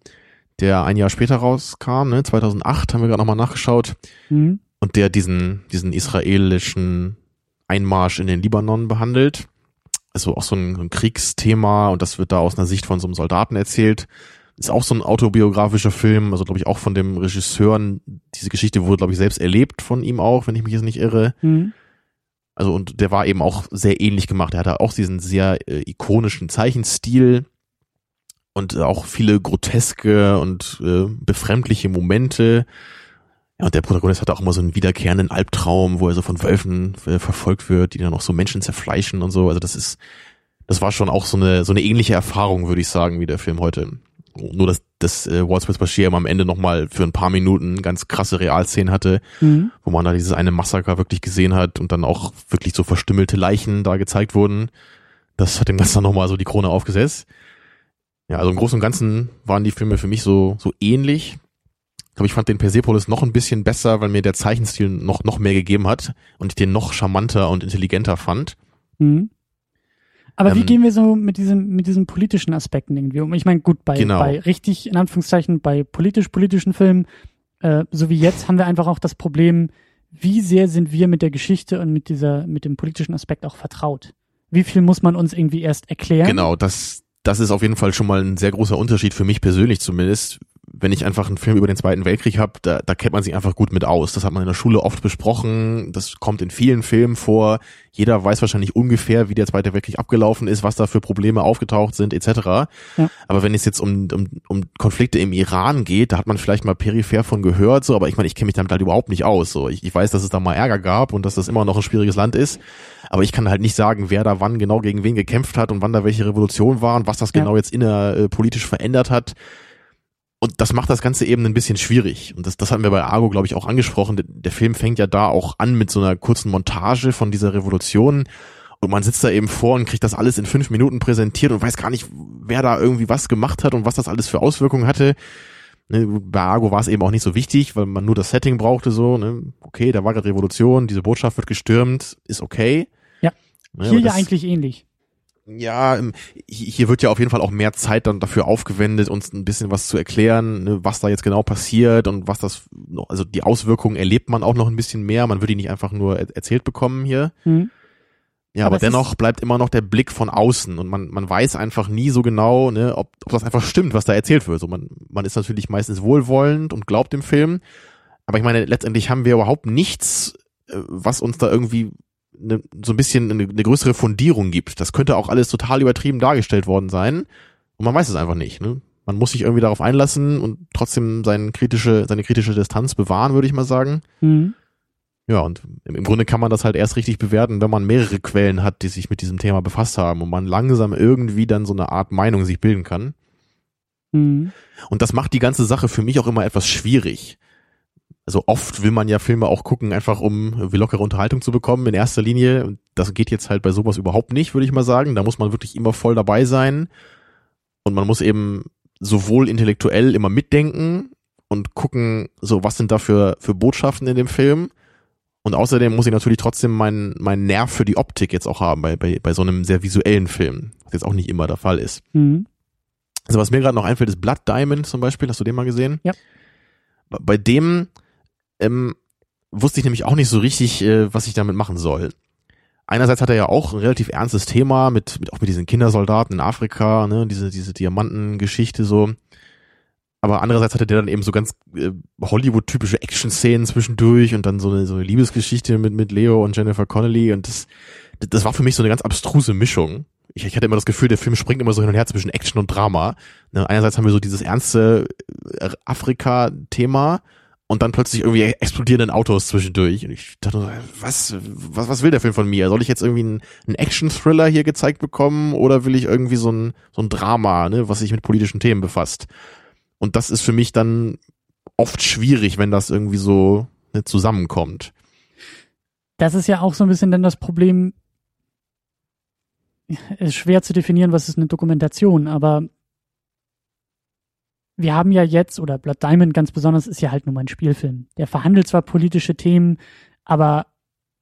der ein Jahr später rauskam, ne, 2008 haben wir gerade nochmal nachgeschaut, Mhm. und der diesen, diesen israelischen Einmarsch in den Libanon behandelt. Also auch so ein, so ein Kriegsthema und das wird da aus einer Sicht von so einem Soldaten erzählt. Ist auch so ein autobiografischer Film, also glaube ich auch von dem Regisseur. Diese Geschichte wurde, glaube ich, selbst erlebt von ihm auch, wenn ich mich jetzt nicht irre. Mhm. Also und der war eben auch sehr ähnlich gemacht. Er hatte auch diesen sehr äh, ikonischen Zeichenstil und auch viele groteske und äh, befremdliche Momente. Ja, und der Protagonist hatte auch immer so einen wiederkehrenden Albtraum, wo er so von Wölfen äh, verfolgt wird, die dann auch so Menschen zerfleischen und so. Also das ist, das war schon auch so eine so eine ähnliche Erfahrung, würde ich sagen, wie der Film heute. Nur dass das äh, Waltz with Bashir am Ende nochmal für ein paar Minuten ganz krasse Realszenen hatte, Mhm. wo man da dieses eine Massaker wirklich gesehen hat und dann auch wirklich so verstümmelte Leichen da gezeigt wurden. Das hat dem Ganzen dann nochmal so die Krone aufgesetzt. Ja, also im Großen und Ganzen waren die Filme für mich so, so ähnlich. Glaube, ich fand den Persepolis noch ein bisschen besser, weil mir der Zeichenstil noch, noch mehr gegeben hat und ich den noch charmanter und intelligenter fand. Mhm. Aber ähm, wie gehen wir so mit diesem, mit diesen politischen Aspekten irgendwie um? Ich meine, gut, bei, genau. bei richtig, in Anführungszeichen, bei politisch-politischen Filmen, äh, so wie jetzt, haben wir einfach auch das Problem, wie sehr sind wir mit der Geschichte und mit dieser, mit dem politischen Aspekt auch vertraut? Wie viel muss man uns irgendwie erst erklären? Genau, das, das ist auf jeden Fall schon mal ein sehr großer Unterschied für mich persönlich zumindest, wenn ich einfach einen Film über den Zweiten Weltkrieg habe, da, da kennt man sich einfach gut mit aus. Das hat man in der Schule oft besprochen. Das kommt in vielen Filmen vor. Jeder weiß wahrscheinlich ungefähr, wie der Zweite Weltkrieg abgelaufen ist, was da für Probleme aufgetaucht sind, etc. Ja. Aber wenn es jetzt um, um, um Konflikte im Iran geht, da hat man vielleicht mal peripher von gehört, so, aber ich meine, ich kenne mich damit halt überhaupt nicht aus. So, ich, ich weiß, dass es da mal Ärger gab und dass das immer noch ein schwieriges Land ist. Aber ich kann halt nicht sagen, wer da wann genau gegen wen gekämpft hat und wann da welche Revolution war und was das ja. genau jetzt innerpolitisch verändert hat und das macht das Ganze eben ein bisschen schwierig. Und das, das hatten wir bei Argo, glaube ich, auch angesprochen. Der, der Film fängt ja da auch an mit so einer kurzen Montage von dieser Revolution. Und man sitzt da eben vor und kriegt das alles in fünf Minuten präsentiert und weiß gar nicht, wer da irgendwie was gemacht hat und was das alles für Auswirkungen hatte. Ne, bei Argo war es eben auch nicht so wichtig, weil man nur das Setting brauchte so. Ne? Okay, da war gerade Revolution, diese Botschaft wird gestürmt, ist okay. Ja, ne, hier ja eigentlich ähnlich ja, hier wird ja auf jeden Fall auch mehr Zeit dann dafür aufgewendet, uns ein bisschen was zu erklären, ne, was da jetzt genau passiert und was das noch, also die Auswirkungen erlebt man auch noch ein bisschen mehr. Man wird die nicht einfach nur erzählt bekommen hier. Mhm. Ja, aber, aber dennoch bleibt immer noch der Blick von außen und man, man weiß einfach nie so genau, ne, ob, ob das einfach stimmt, was da erzählt wird. So man, man ist natürlich meistens wohlwollend und glaubt dem Film. Aber ich meine, letztendlich haben wir überhaupt nichts, äh, was uns da irgendwie ne, so ein bisschen eine, eine größere Fundierung gibt. Das könnte auch alles total übertrieben dargestellt worden sein. Und man weiß es einfach nicht. Ne? Man muss sich irgendwie darauf einlassen und trotzdem seine kritische, seine kritische Distanz bewahren, würde ich mal sagen. Mhm. Ja, und im, Grunde kann man das halt erst richtig bewerten, wenn man mehrere Quellen hat, die sich mit diesem Thema befasst haben und man langsam irgendwie dann so eine Art Meinung sich bilden kann. Mhm. Und das macht die ganze Sache für mich auch immer etwas schwierig also oft will man ja Filme auch gucken, einfach um wie lockere Unterhaltung zu bekommen in erster Linie. Und das geht jetzt halt bei sowas überhaupt nicht, würde ich mal sagen. Da muss man wirklich immer voll dabei sein. Und man muss eben sowohl intellektuell immer mitdenken und gucken, so was sind da für, für Botschaften in dem Film. Und außerdem muss ich natürlich trotzdem meinen mein Nerv für die Optik jetzt auch haben, bei, bei, bei so einem sehr visuellen Film, was jetzt auch nicht immer der Fall ist. Mhm. Also was mir gerade noch einfällt, ist Blood Diamond zum Beispiel. Hast du den mal gesehen? Ja. Bei dem ähm, wusste ich nämlich auch nicht so richtig, äh, was ich damit machen soll. Einerseits hat er ja auch ein relativ ernstes Thema mit, mit auch mit diesen Kindersoldaten in Afrika, ne, diese, diese Diamantengeschichte so. Aber andererseits hatte der dann eben so ganz äh, Hollywood-typische Action-Szenen zwischendurch und dann so eine, so eine Liebesgeschichte mit, mit Leo und Jennifer Connelly und das, das war für mich so eine ganz abstruse Mischung. Ich, ich hatte immer das Gefühl, der Film springt immer so hin und her zwischen Action und Drama. Ne, einerseits haben wir so dieses ernste äh, Afrika-Thema und dann plötzlich irgendwie explodierenden Autos zwischendurch. Und ich dachte, was, was, was will der Film von mir? Soll ich jetzt irgendwie einen, einen Action-Thriller hier gezeigt bekommen oder will ich irgendwie so ein, so ein Drama, ne, was sich mit politischen Themen befasst? Und das ist für mich dann oft schwierig, wenn das irgendwie so ne, zusammenkommt. Das ist ja auch so ein bisschen dann das Problem, es ist schwer zu definieren, was ist eine Dokumentation, aber wir haben ja jetzt, oder Blood Diamond ganz besonders, ist ja halt nur mein Spielfilm. Der verhandelt zwar politische Themen, aber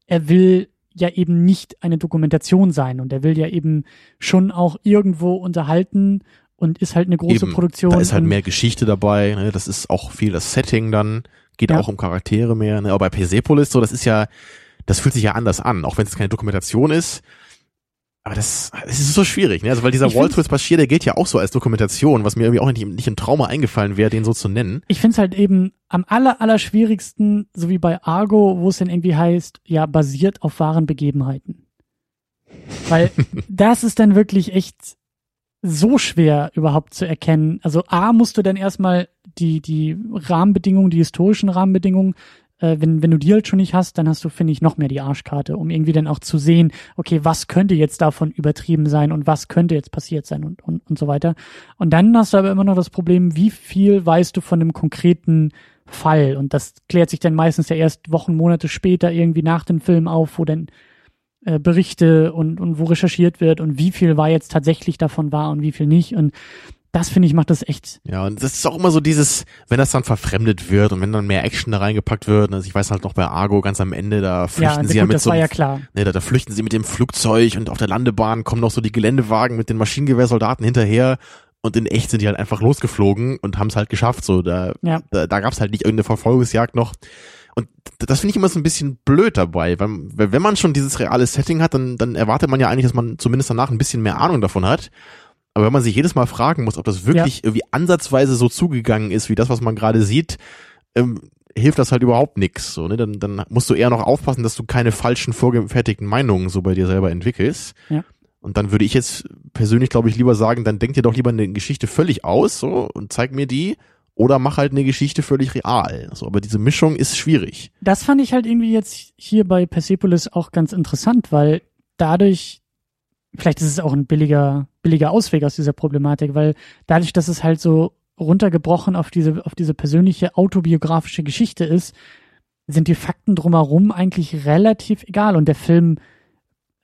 er will ja eben nicht eine Dokumentation sein und er will ja eben schon auch irgendwo unterhalten und ist halt eine große eben, Produktion. Da ist halt mehr Geschichte dabei, ne? das ist auch viel das Setting dann, geht ja. auch um Charaktere mehr. Ne? Aber bei Persepolis so, das ist ja, das fühlt sich ja anders an, auch wenn es keine Dokumentation ist aber das, das ist so schwierig, ne? Also weil dieser Walters Bashir, der gilt ja auch so als Dokumentation, was mir irgendwie auch nicht, nicht im Trauma eingefallen wäre, den so zu nennen. Ich finde es halt eben am aller, aller schwierigsten, so wie bei Argo, wo es dann irgendwie heißt, ja, basiert auf wahren Begebenheiten. Weil das ist dann wirklich echt so schwer überhaupt zu erkennen. Also A musst du dann erstmal die, die Rahmenbedingungen, die historischen Rahmenbedingungen äh, wenn, wenn du die halt schon nicht hast, dann hast du, finde ich, noch mehr die Arschkarte, um irgendwie dann auch zu sehen, okay, was könnte jetzt davon übertrieben sein und was könnte jetzt passiert sein und, und, und so weiter. Und dann hast du aber immer noch das Problem, wie viel weißt du von dem konkreten Fall? Und das klärt sich dann meistens ja erst Wochen, Monate später irgendwie nach dem Film auf, wo dann äh, Berichte und, und wo recherchiert wird und wie viel war jetzt tatsächlich davon wahr und wie viel nicht. Und das finde ich macht das echt. Ja, und das ist auch immer so dieses, wenn das dann verfremdet wird und wenn dann mehr Action da reingepackt wird, also ich weiß halt noch bei Argo ganz am Ende, da flüchten ja, sie ja gut, mit das so war ja klar. Ne, da, da flüchten sie mit dem Flugzeug und auf der Landebahn kommen noch so die Geländewagen mit den Maschinengewehrsoldaten hinterher und in echt sind die halt einfach losgeflogen und haben es halt geschafft. So, da, Ja. da, da gab es halt nicht irgendeine Verfolgungsjagd noch. Und das finde ich immer so ein bisschen blöd dabei, weil wenn man schon dieses reale Setting hat, dann, dann erwartet man ja eigentlich, dass man zumindest danach ein bisschen mehr Ahnung davon hat. Aber wenn man sich jedes Mal fragen muss, ob das wirklich irgendwie ansatzweise so zugegangen ist, wie das, was man gerade sieht, ähm, hilft das halt überhaupt nix. So, ne? dann, dann musst du eher noch aufpassen, dass du keine falschen vorgefertigten Meinungen so bei dir selber entwickelst. Ja. Und dann würde ich jetzt persönlich, glaube ich, lieber sagen, dann denk dir doch lieber eine Geschichte völlig aus so, und zeig mir die. Oder mach halt eine Geschichte völlig real. So, aber diese Mischung ist schwierig. Das fand ich halt irgendwie jetzt hier bei Persepolis auch ganz interessant, weil dadurch, vielleicht ist es auch ein billiger, billiger Ausweg aus dieser Problematik, weil dadurch, dass es halt so runtergebrochen auf diese, auf diese persönliche autobiografische Geschichte ist, sind die Fakten drumherum eigentlich relativ egal und der Film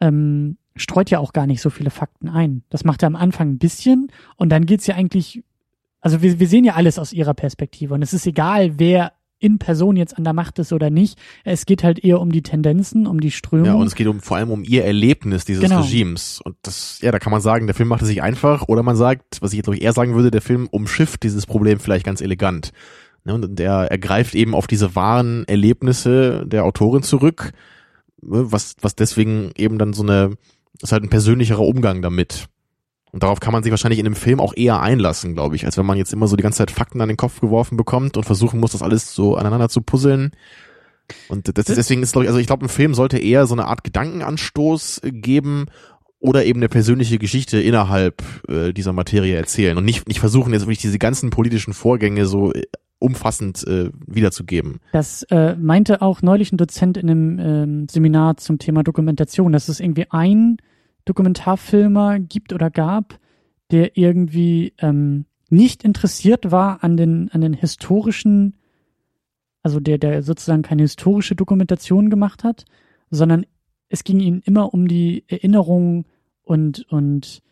ähm, streut ja auch gar nicht so viele Fakten ein. Das macht er am Anfang ein bisschen und dann geht's ja eigentlich, also wir, wir sehen ja alles aus ihrer Perspektive und es ist egal, wer in Person jetzt an der Macht ist oder nicht. Es geht halt eher um die Tendenzen, um die Strömung. Ja, und es geht um, vor allem um ihr Erlebnis dieses Genau. Regimes. Und das, ja, da kann man sagen, der Film macht es sich einfach. Oder man sagt, was ich jetzt glaube ich eher sagen würde, der Film umschifft dieses Problem vielleicht ganz elegant. Ne, Und der ergreift eben auf diese wahren Erlebnisse der Autorin zurück, ne, was, was deswegen eben dann so eine, ist halt ein persönlicherer Umgang damit. Und darauf kann man sich wahrscheinlich in dem Film auch eher einlassen, glaube ich, als wenn man jetzt immer so die ganze Zeit Fakten an den Kopf geworfen bekommt und versuchen muss, das alles so aneinander zu puzzeln. Und das, deswegen ist, glaube ich, also ich glaube, ein Film sollte eher so eine Art Gedankenanstoß äh, geben oder eben eine persönliche Geschichte innerhalb äh, dieser Materie erzählen und nicht, nicht versuchen, jetzt wirklich diese ganzen politischen Vorgänge so äh, umfassend äh, wiederzugeben. Das äh, meinte auch neulich ein Dozent in einem ähm, Seminar zum Thema Dokumentation, dass es irgendwie ein Dokumentarfilmer gibt oder gab, der irgendwie ähm, nicht interessiert war an den, an den historischen, also der, der sozusagen keine historische Dokumentation gemacht hat, sondern es ging ihnen immer um die Erinnerungen und, und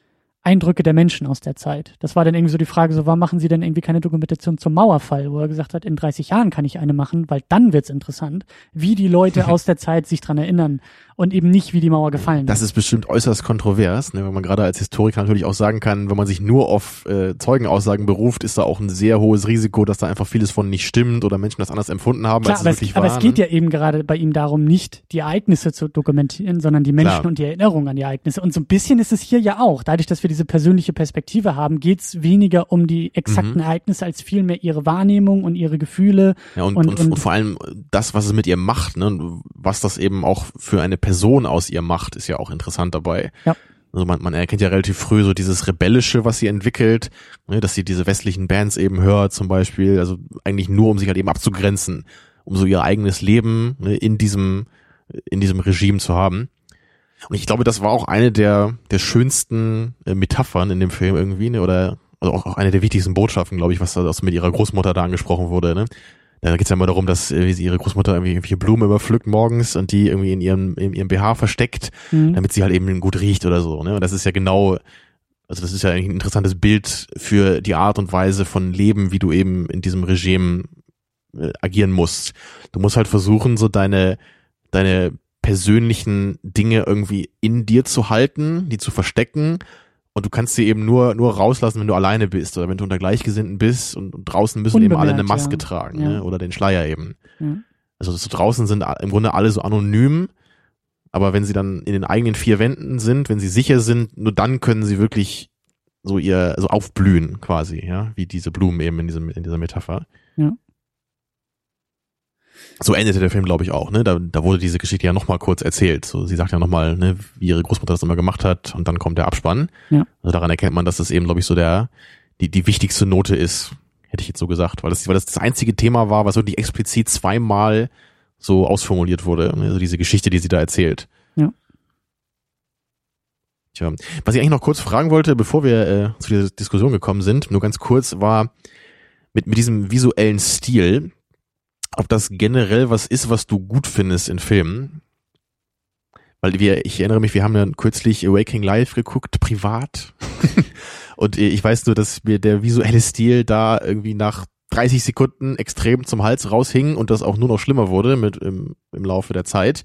Eindrücke der Menschen aus der Zeit. Das war dann irgendwie so die Frage, so, warum machen sie denn irgendwie keine Dokumentation zum Mauerfall, wo er gesagt hat, in 30 Jahren kann ich eine machen, weil dann wird's interessant, wie die Leute aus der Zeit sich dran erinnern und eben nicht, wie die Mauer gefallen Das ist bestimmt äußerst kontrovers, ne, weil man gerade als Historiker natürlich auch sagen kann, wenn man sich nur auf äh, Zeugenaussagen beruft, ist da auch ein sehr hohes Risiko, dass da einfach vieles von nicht stimmt oder Menschen das anders empfunden haben, Klar, als aber es wirklich aber war. es geht ne? ja eben gerade bei ihm darum, nicht die Ereignisse zu dokumentieren, sondern die Menschen Klar. und die Erinnerung an die Ereignisse. Und so ein bisschen ist es hier ja auch. Dadurch, dass wir diese persönliche Perspektive haben, geht's weniger um die exakten Mhm. Ereignisse als vielmehr ihre Wahrnehmung und ihre Gefühle. Ja, und, Und- und, und- vor allem das, was es mit ihr macht, ne, was das eben auch für eine Person aus ihr macht, ist ja auch interessant dabei. Ja. Also man, man erkennt ja relativ früh so dieses Rebellische, was sie entwickelt, ne, dass sie diese westlichen Bands eben hört zum Beispiel, also eigentlich nur, um sich halt eben abzugrenzen, um so ihr eigenes Leben ne, in diesem, in diesem Regime zu haben. Und ich glaube, das war auch eine der, der schönsten äh, Metaphern in dem Film irgendwie, ne, oder also auch, auch eine der wichtigsten Botschaften, glaube ich, was da was mit ihrer Großmutter da angesprochen wurde, ne? Da geht's ja immer darum, dass äh, wie sie ihre Großmutter irgendwie irgendwelche Blumen überpflückt morgens und die irgendwie in ihrem, in ihrem BH versteckt, Mhm. damit sie halt eben gut riecht oder so. Ne? Und das ist ja genau, also das ist ja eigentlich ein interessantes Bild für die Art und Weise von Leben, wie du eben in diesem Regime äh, agieren musst. Du musst halt versuchen, so deine, deine persönlichen Dinge irgendwie in dir zu halten, die zu verstecken. Und du kannst sie eben nur, nur rauslassen, wenn du alleine bist oder wenn du unter Gleichgesinnten bist und, und draußen müssen eben alle eine Maske ja. tragen Ja. Ne? oder den Schleier eben. Ja. Also so draußen sind im Grunde alle so anonym, aber wenn sie dann in den eigenen vier Wänden sind, wenn sie sicher sind, nur dann können sie wirklich so ihr so aufblühen quasi, ja, wie diese Blumen eben in diesem in dieser Metapher. Ja. So endete der Film, glaube ich, auch. Ne? Da, da wurde diese Geschichte ja nochmal kurz erzählt. So, sie sagt ja nochmal, ne, wie ihre Großmutter das immer gemacht hat und dann kommt der Abspann. Ja. Also daran erkennt man, dass das eben, glaube ich, so der die, die wichtigste Note ist, hätte ich jetzt so gesagt, weil das, weil das das einzige Thema war, was wirklich explizit zweimal so ausformuliert wurde. ne? Also diese Geschichte, die sie da erzählt. Ja. Tja, was ich eigentlich noch kurz fragen wollte, bevor wir äh, zu dieser Diskussion gekommen sind, nur ganz kurz, war mit, mit diesem visuellen Stil, ob das generell was ist, was du gut findest in Filmen. weil wir, ich erinnere mich, wir haben dann kürzlich Awakening Live geguckt, privat. und ich weiß nur, dass mir der visuelle Stil da irgendwie nach 30 Sekunden extrem zum Hals raushing und das auch nur noch schlimmer wurde mit im, im Laufe der Zeit.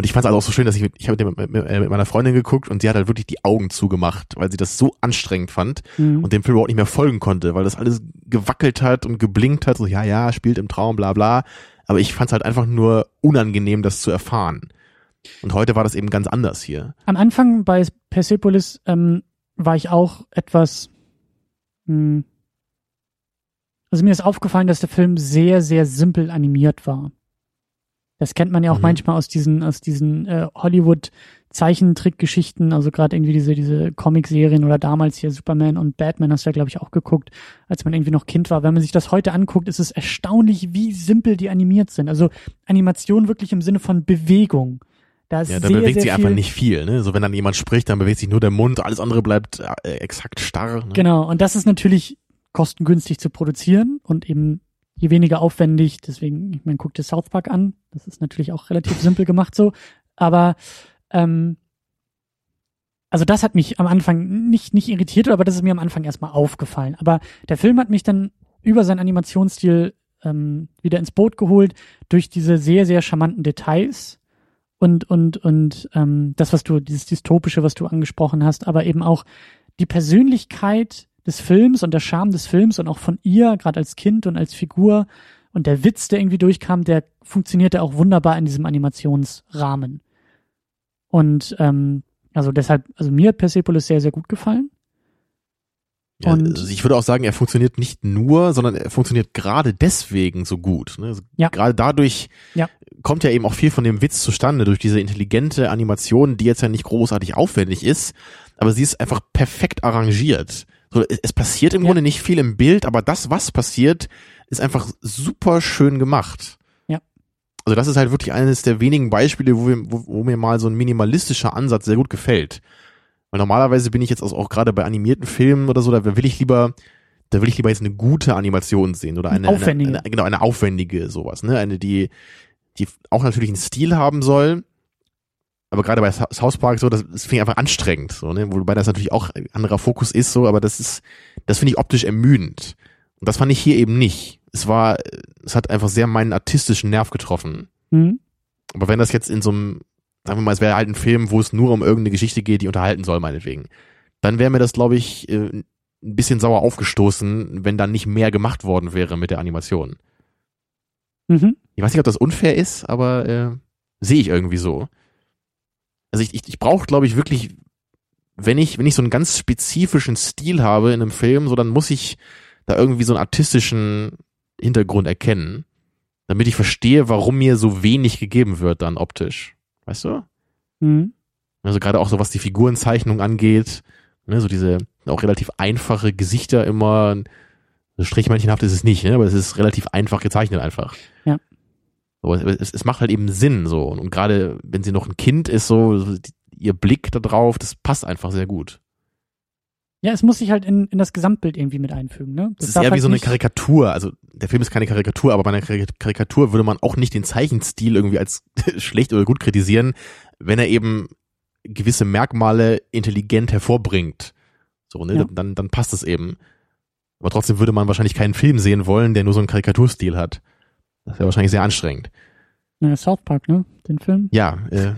Und ich fand es also auch so schön, dass ich mit, ich habe mit, mit, mit, meiner Freundin geguckt und sie hat halt wirklich die Augen zugemacht, weil sie das so anstrengend fand mhm. und dem Film überhaupt nicht mehr folgen konnte, weil das alles gewackelt hat und geblinkt hat, so ja, ja, spielt im Traum, bla bla. Aber ich fand es halt einfach nur unangenehm, das zu erfahren. Und heute war das eben ganz anders hier. Am Anfang bei Persepolis ähm, war ich auch etwas. Mh, hm, also mir ist aufgefallen, dass der Film sehr, sehr simpel animiert war. Das kennt man ja auch mhm. manchmal aus diesen, aus diesen äh, Hollywood Zeichentrickgeschichten, also gerade irgendwie diese, diese Comic-Serien oder damals hier Superman und Batman hast du ja, glaube ich, auch geguckt, als man irgendwie noch Kind war. Wenn man sich das heute anguckt, ist es erstaunlich, wie simpel die animiert sind. Also Animation wirklich im Sinne von Bewegung. Da ist ja, da sehr, bewegt sehr sich einfach nicht viel. Ne? So wenn dann jemand spricht, dann bewegt sich nur der Mund, alles andere bleibt äh, exakt starr. Ne? Genau, und das ist natürlich kostengünstig zu produzieren und eben je weniger aufwendig, deswegen, ich meine, guck dir South Park an, das ist natürlich auch relativ simpel gemacht so, aber ähm, also das hat mich am Anfang nicht, nicht irritiert, aber das ist mir am Anfang erstmal aufgefallen. Aber der Film hat mich dann über seinen Animationsstil ähm, wieder ins Boot geholt durch diese sehr, sehr charmanten Details und, und, und ähm, das, was du, dieses Dystopische, was du angesprochen hast, aber eben auch die Persönlichkeit des Films und der Charme des Films und auch von ihr, gerade als Kind und als Figur und der Witz, der irgendwie durchkam, der funktionierte auch wunderbar in diesem Animationsrahmen. Und ähm, also deshalb, also mir hat Persepolis sehr, sehr gut gefallen. Ja, und also ich würde auch sagen, er funktioniert nicht nur, sondern er funktioniert gerade deswegen so gut. Ne? Also ja. Gerade dadurch ja. kommt ja eben auch viel von dem Witz zustande, durch diese intelligente Animation, die jetzt ja nicht großartig aufwendig ist, aber sie ist einfach perfekt arrangiert. So, es passiert im ja. Grunde nicht viel im Bild, aber das, was passiert, ist einfach super schön gemacht. Ja. Also das ist halt wirklich eines der wenigen Beispiele, wo, wir, wo, wo mir mal so ein minimalistischer Ansatz sehr gut gefällt. Weil normalerweise bin ich jetzt auch, auch gerade bei animierten Filmen oder so, da will ich lieber, da will ich lieber jetzt eine gute Animation sehen oder eine, aufwendige. Eine, eine, genau, eine aufwendige sowas, ne? Eine, die, die auch natürlich einen Stil haben soll, aber gerade bei South Park so, das, das finde ich einfach anstrengend, so, ne? Wobei das natürlich auch ein anderer Fokus ist, so, aber das ist, das finde ich optisch ermüdend. Und das fand ich hier eben nicht. Es war, es hat einfach sehr meinen artistischen Nerv getroffen. Mhm. Aber wenn das jetzt in so einem, sagen wir mal, es wäre halt ein Film, wo es nur um irgendeine Geschichte geht, die unterhalten soll, meinetwegen, dann wäre mir das, glaube ich, äh, ein bisschen sauer aufgestoßen, wenn dann nicht mehr gemacht worden wäre mit der Animation. Mhm. Ich weiß nicht, ob das unfair ist, aber äh, sehe ich irgendwie so also ich, ich, ich brauche, glaube ich, wirklich, wenn ich, wenn ich so einen ganz spezifischen Stil habe in einem Film, so dann muss ich da irgendwie so einen artistischen Hintergrund erkennen, damit ich verstehe, warum mir so wenig gegeben wird dann optisch. Weißt du? Mhm. Also gerade auch so, was die Figurenzeichnung angeht, ne, so diese auch relativ einfache Gesichter immer, so strichmännchenhaft ist es nicht, ne, aber es ist relativ einfach gezeichnet einfach. So, es, es macht halt eben Sinn so. Und, und gerade wenn sie noch ein Kind ist, so die, ihr Blick da drauf, das passt einfach sehr gut. Ja, es muss sich halt in, in das Gesamtbild irgendwie mit einfügen, ne? Das, das ist eher halt wie so eine Karikatur. Also der Film ist keine Karikatur, aber bei einer Karikatur würde man auch nicht den Zeichenstil irgendwie als schlecht oder gut kritisieren, wenn er eben gewisse Merkmale intelligent hervorbringt. So, ne? Ja. Dann, dann passt es eben. Aber trotzdem würde man wahrscheinlich keinen Film sehen wollen, der nur so einen Karikaturstil hat. Das wäre wahrscheinlich sehr anstrengend. Ja, South Park, ne? Den Film? Ja, äh,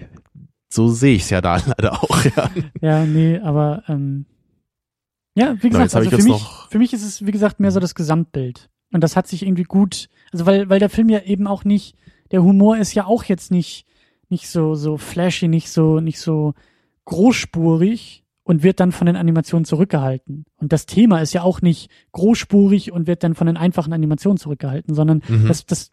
so sehe ich es ja da leider auch, ja. Ja, nee, aber ähm, ja, wie gesagt, also für mich, für mich ist es, wie gesagt, mehr so das Gesamtbild. Und das hat sich irgendwie gut, also weil, weil der Film ja eben auch nicht, der Humor ist ja auch jetzt nicht, nicht so, so flashy, nicht so, nicht so großspurig und wird dann von den Animationen zurückgehalten. Und das Thema ist ja auch nicht großspurig und wird dann von den einfachen Animationen zurückgehalten, sondern mhm. das, das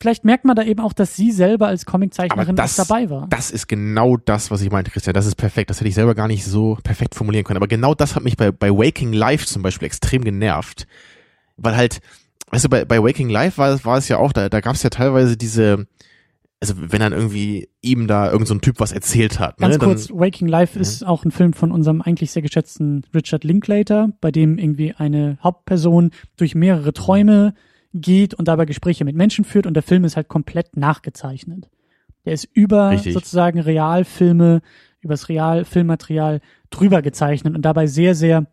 vielleicht merkt man da eben auch, dass sie selber als Comiczeichnerin das, dabei war. Das ist genau das, was ich meinte, Christian. Das ist perfekt. Das hätte ich selber gar nicht so perfekt formulieren können. Aber genau das hat mich bei, bei Waking Life zum Beispiel extrem genervt. Weil halt, weißt du, bei, bei Waking Life war, war es ja auch, da, da gab es ja teilweise diese, also wenn dann irgendwie ihm da irgendein so Typ was erzählt hat. Ne, Ganz kurz, dann, Waking Life ja. ist auch ein Film von unserem eigentlich sehr geschätzten Richard Linklater, bei dem irgendwie eine Hauptperson durch mehrere Träume geht und dabei Gespräche mit Menschen führt und der Film ist halt komplett nachgezeichnet. Der ist über Richtig. sozusagen Realfilme, übers Realfilmmaterial drüber gezeichnet und dabei sehr, sehr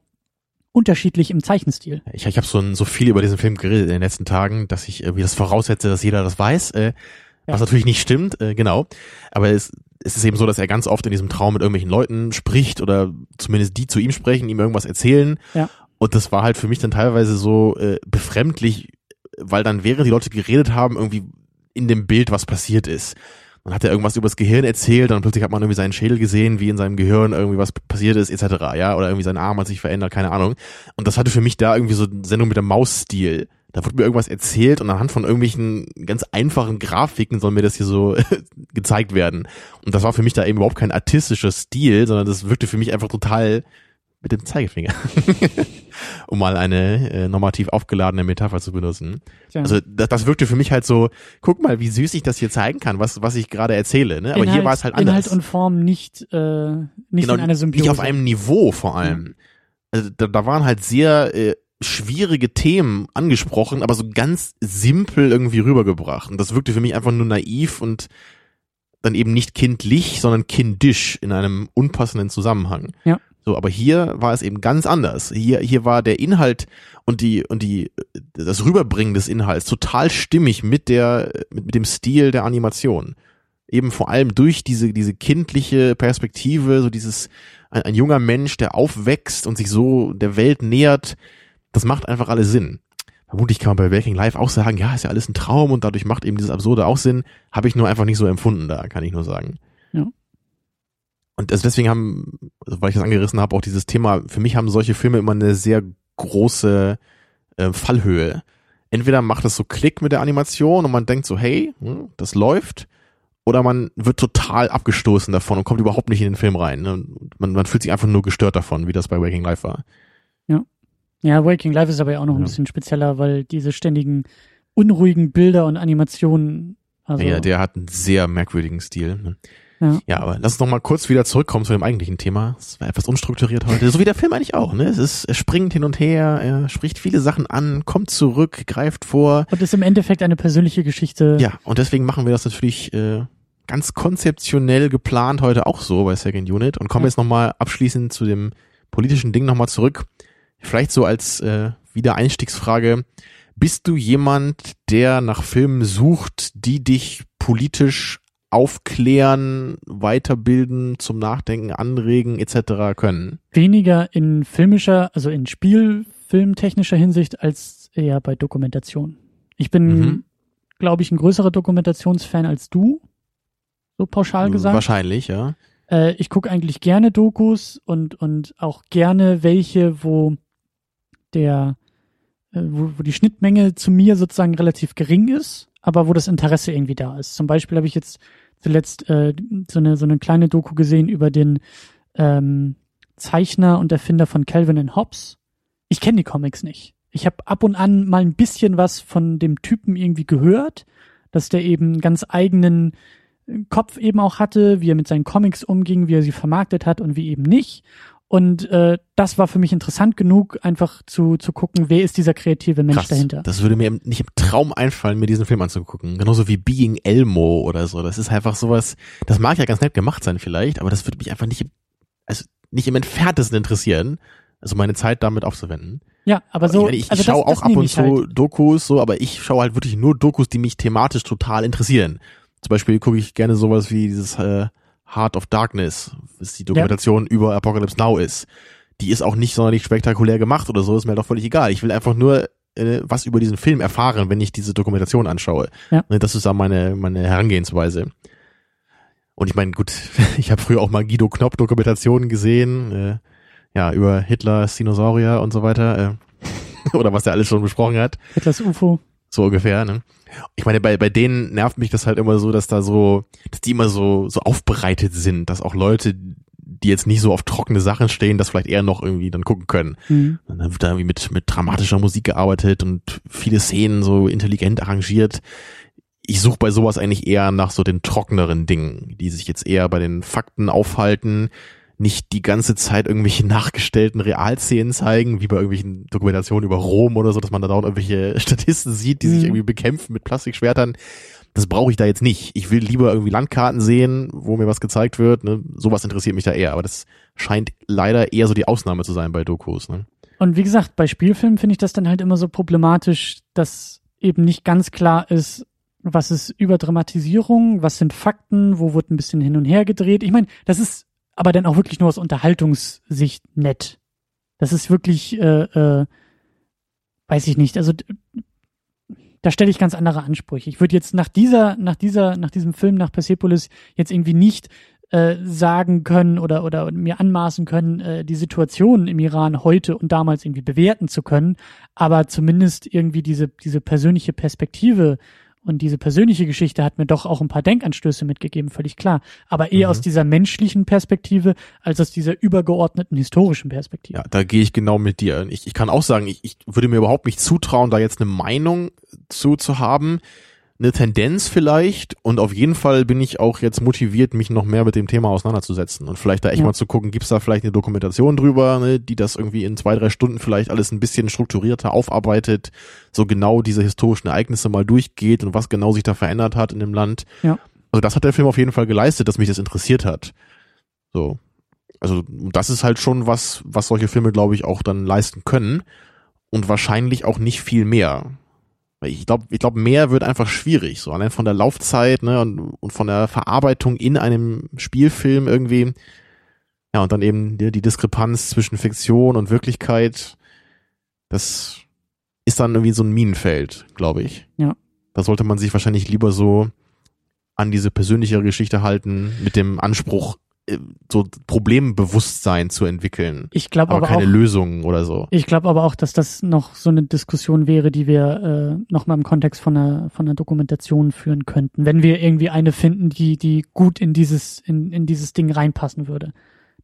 unterschiedlich im Zeichenstil. Ich, ich habe so, so viel über diesen Film geredet in den letzten Tagen, dass ich irgendwie das voraussetze, dass jeder das weiß, äh, Ja. was natürlich nicht stimmt, äh, genau. Aber es, es ist eben so, dass er ganz oft in diesem Traum mit irgendwelchen Leuten spricht oder zumindest die zu ihm sprechen, ihm irgendwas erzählen. Ja. Und das war halt für mich dann teilweise so äh, befremdlich, weil dann während die Leute geredet haben, irgendwie in dem Bild was passiert ist. Dann hat er irgendwas über das Gehirn erzählt, dann plötzlich hat man irgendwie seinen Schädel gesehen, wie in seinem Gehirn irgendwie was passiert ist, etc. Ja, oder irgendwie sein Arm hat sich verändert, keine Ahnung. Und das hatte für mich da irgendwie so eine Sendung mit dem Mausstil. Da wurde mir irgendwas erzählt und anhand von irgendwelchen ganz einfachen Grafiken soll mir das hier so gezeigt werden. Und das war für mich da eben überhaupt kein artistischer Stil, sondern das wirkte für mich einfach total mit dem Zeigefinger. um mal eine äh, normativ aufgeladene Metapher zu benutzen. Tja. Also das, das wirkte für mich halt so, guck mal, wie süß ich das hier zeigen kann, was, was ich gerade erzähle. Ne? Aber Inhalt, hier war es halt anders. Inhalt und Form nicht, äh, nicht Genau, in einer Symbiose. Nicht auf einem Niveau vor allem. Also da, da waren halt sehr äh, schwierige Themen angesprochen, aber so ganz simpel irgendwie rübergebracht. Und das wirkte für mich einfach nur naiv und dann eben nicht kindlich, sondern kindisch in einem unpassenden Zusammenhang. Ja. So, aber hier war es eben ganz anders. Hier, hier war der Inhalt und die, und die, das Rüberbringen des Inhalts total stimmig mit der, mit, mit dem Stil der Animation. Eben vor allem durch diese, diese kindliche Perspektive, so dieses, ein, ein junger Mensch, der aufwächst und sich so der Welt nähert, das macht einfach alles Sinn. Vermutlich kann man bei Waking Life auch sagen, ja, ist ja alles ein Traum und dadurch macht eben dieses Absurde auch Sinn. Habe ich nur einfach nicht so empfunden da, kann ich nur sagen. Ja. Und also deswegen haben, also weil ich das angerissen habe, auch dieses Thema, für mich haben solche Filme immer eine sehr große äh, Fallhöhe. Entweder macht es so Klick mit der Animation und man denkt so, hey, hm, das läuft, oder man wird total abgestoßen davon und kommt überhaupt nicht in den Film rein. ne? Man, man fühlt sich einfach nur gestört davon, wie das bei Waking Life war. Ja, Waking Life ist aber ja auch noch ein Ja. bisschen spezieller, weil diese ständigen unruhigen Bilder und Animationen, also ja, der hat einen sehr merkwürdigen Stil. ne? Ja. ja, aber lass uns noch mal kurz wieder zurückkommen zu dem eigentlichen Thema. Es war etwas unstrukturiert heute, so wie der Film eigentlich auch. Ne? Es ist, er springt hin und her, er spricht viele Sachen an, kommt zurück, greift vor. und ist im Endeffekt eine persönliche Geschichte. Ja, und deswegen machen wir das natürlich äh, ganz konzeptionell geplant heute auch so bei Second Unit und kommen Ja. jetzt noch mal abschließend zu dem politischen Ding noch mal zurück. Vielleicht so als äh, Wiedereinstiegsfrage. Bist du jemand, der nach Filmen sucht, die dich politisch aufklären, weiterbilden, zum Nachdenken anregen etc. können? Weniger in filmischer, also in Spielfilmtechnischer Hinsicht als eher bei Dokumentation. Ich bin, Mhm. glaube ich, ein größerer Dokumentationsfan als du. So pauschal gesagt. Wahrscheinlich, ja. Äh, ich gucke eigentlich gerne Dokus und, und auch gerne welche, wo der, äh, wo, wo die Schnittmenge zu mir sozusagen relativ gering ist, aber wo das Interesse irgendwie da ist. Zum Beispiel habe ich jetzt zuletzt äh, so, eine, so eine kleine Doku gesehen über den ähm, Zeichner und Erfinder von Calvin and Hobbes. Ich kenne die Comics nicht. Ich habe ab und an mal ein bisschen was von dem Typen irgendwie gehört, dass der eben ganz eigenen Kopf eben auch hatte, wie er mit seinen Comics umging, wie er sie vermarktet hat und wie eben nicht. Und äh, das war für mich interessant genug, einfach zu, zu gucken, wer ist dieser kreative Mensch Krass. dahinter. Das würde mir nicht im Traum einfallen, mir diesen Film anzugucken. Genauso wie Being Elmo oder so. Das ist einfach sowas, das mag ja ganz nett gemacht sein vielleicht, aber das würde mich einfach nicht, im- also nicht im entferntesten interessieren, also meine Zeit damit aufzuwenden. Ja, aber so, ich, ich, also ich schaue auch ab und zu halt. Dokus, so, aber ich schaue halt wirklich nur Dokus, die mich thematisch total interessieren. Zum Beispiel gucke ich gerne sowas wie dieses äh, Heart of Darkness, was die Dokumentation über Apocalypse Now ist. Die ist auch nicht sonderlich spektakulär gemacht oder so, ist mir doch völlig egal. Ich will einfach nur äh, was über diesen Film erfahren, wenn ich diese Dokumentation anschaue. Ja. Ne, Das ist da meine, meine Herangehensweise. Und ich meine, gut, ich habe früher auch mal Guido Knopp Dokumentationen gesehen, äh, ja, über Hitler, Dinosaurier und so weiter, äh, oder was er alles schon besprochen hat. Hitlers UFO. So ungefähr, ne? Ich meine, bei, bei denen nervt mich das halt immer so, dass da so, dass die immer so, so aufbereitet sind, dass auch Leute, die jetzt nicht so auf trockene Sachen stehen, das vielleicht eher noch irgendwie dann gucken können. Hm. Und dann wird da irgendwie mit, mit dramatischer Musik gearbeitet und viele Szenen so intelligent arrangiert. Ich suche bei sowas eigentlich eher nach so den trockeneren Dingen, die sich jetzt eher bei den Fakten aufhalten, nicht die ganze Zeit irgendwelche nachgestellten Realszenen zeigen, wie bei irgendwelchen Dokumentationen über Rom oder so, dass man da dauernd irgendwelche Statisten sieht, die sich Mhm. irgendwie bekämpfen mit Plastikschwertern. das brauche ich da jetzt nicht. Ich will lieber irgendwie Landkarten sehen, wo mir was gezeigt wird. Ne? Sowas interessiert mich da eher. Aber das scheint leider eher so die Ausnahme zu sein bei Dokus. Ne? Und wie gesagt, bei Spielfilmen finde ich das dann halt immer so problematisch, dass eben nicht ganz klar ist, was ist Überdramatisierung, was sind Fakten, wo wird ein bisschen hin und her gedreht. Ich meine, das ist aber dann auch wirklich nur aus Unterhaltungssicht nett. Das ist wirklich, äh, äh, weiß ich nicht, also da stelle ich ganz andere Ansprüche. Ich würde jetzt nach dieser, nach dieser, nach diesem Film, nach Persepolis jetzt irgendwie nicht äh, sagen können oder, oder mir anmaßen können, äh, die Situation im Iran heute und damals irgendwie bewerten zu können, aber zumindest irgendwie diese, diese persönliche Perspektive und diese persönliche Geschichte hat mir doch auch ein paar Denkanstöße mitgegeben, völlig klar. Aber eher mhm. aus dieser menschlichen Perspektive als aus dieser übergeordneten historischen Perspektive. Ja, da gehe ich genau mit dir. Ich, ich kann auch sagen, ich, ich würde mir überhaupt nicht zutrauen, da jetzt eine Meinung zu, zu haben eine Tendenz vielleicht und auf jeden Fall bin ich auch jetzt motiviert, mich noch mehr mit dem Thema auseinanderzusetzen und vielleicht da echt ja. mal zu gucken, gibt's da vielleicht eine Dokumentation drüber, ne, die das irgendwie in zwei, drei Stunden vielleicht alles ein bisschen strukturierter aufarbeitet, so genau diese historischen Ereignisse mal durchgeht und was genau sich da verändert hat in dem Land. Ja. Also das hat der Film auf jeden Fall geleistet, dass mich das interessiert hat. So. Also das ist halt schon was, was solche Filme, glaube ich, auch dann leisten können und wahrscheinlich auch nicht viel mehr. Ich glaube, ich glaube, mehr wird einfach schwierig, so allein von der Laufzeit ne, und, und von der Verarbeitung in einem Spielfilm irgendwie. Ja, und dann eben die, die Diskrepanz zwischen Fiktion und Wirklichkeit. Das ist dann irgendwie so ein Minenfeld, glaube ich. Ja. Da sollte man sich wahrscheinlich lieber so an diese persönlichere Geschichte halten, mit dem Anspruch, so Problembewusstsein zu entwickeln. Ich glaube aber, aber keine auch, Lösungen oder so. Ich glaube aber auch, dass das noch so eine Diskussion wäre, die wir äh, noch mal im Kontext von einer von einer Dokumentation führen könnten, wenn wir irgendwie eine finden, die die gut in dieses in, in dieses Ding reinpassen würde.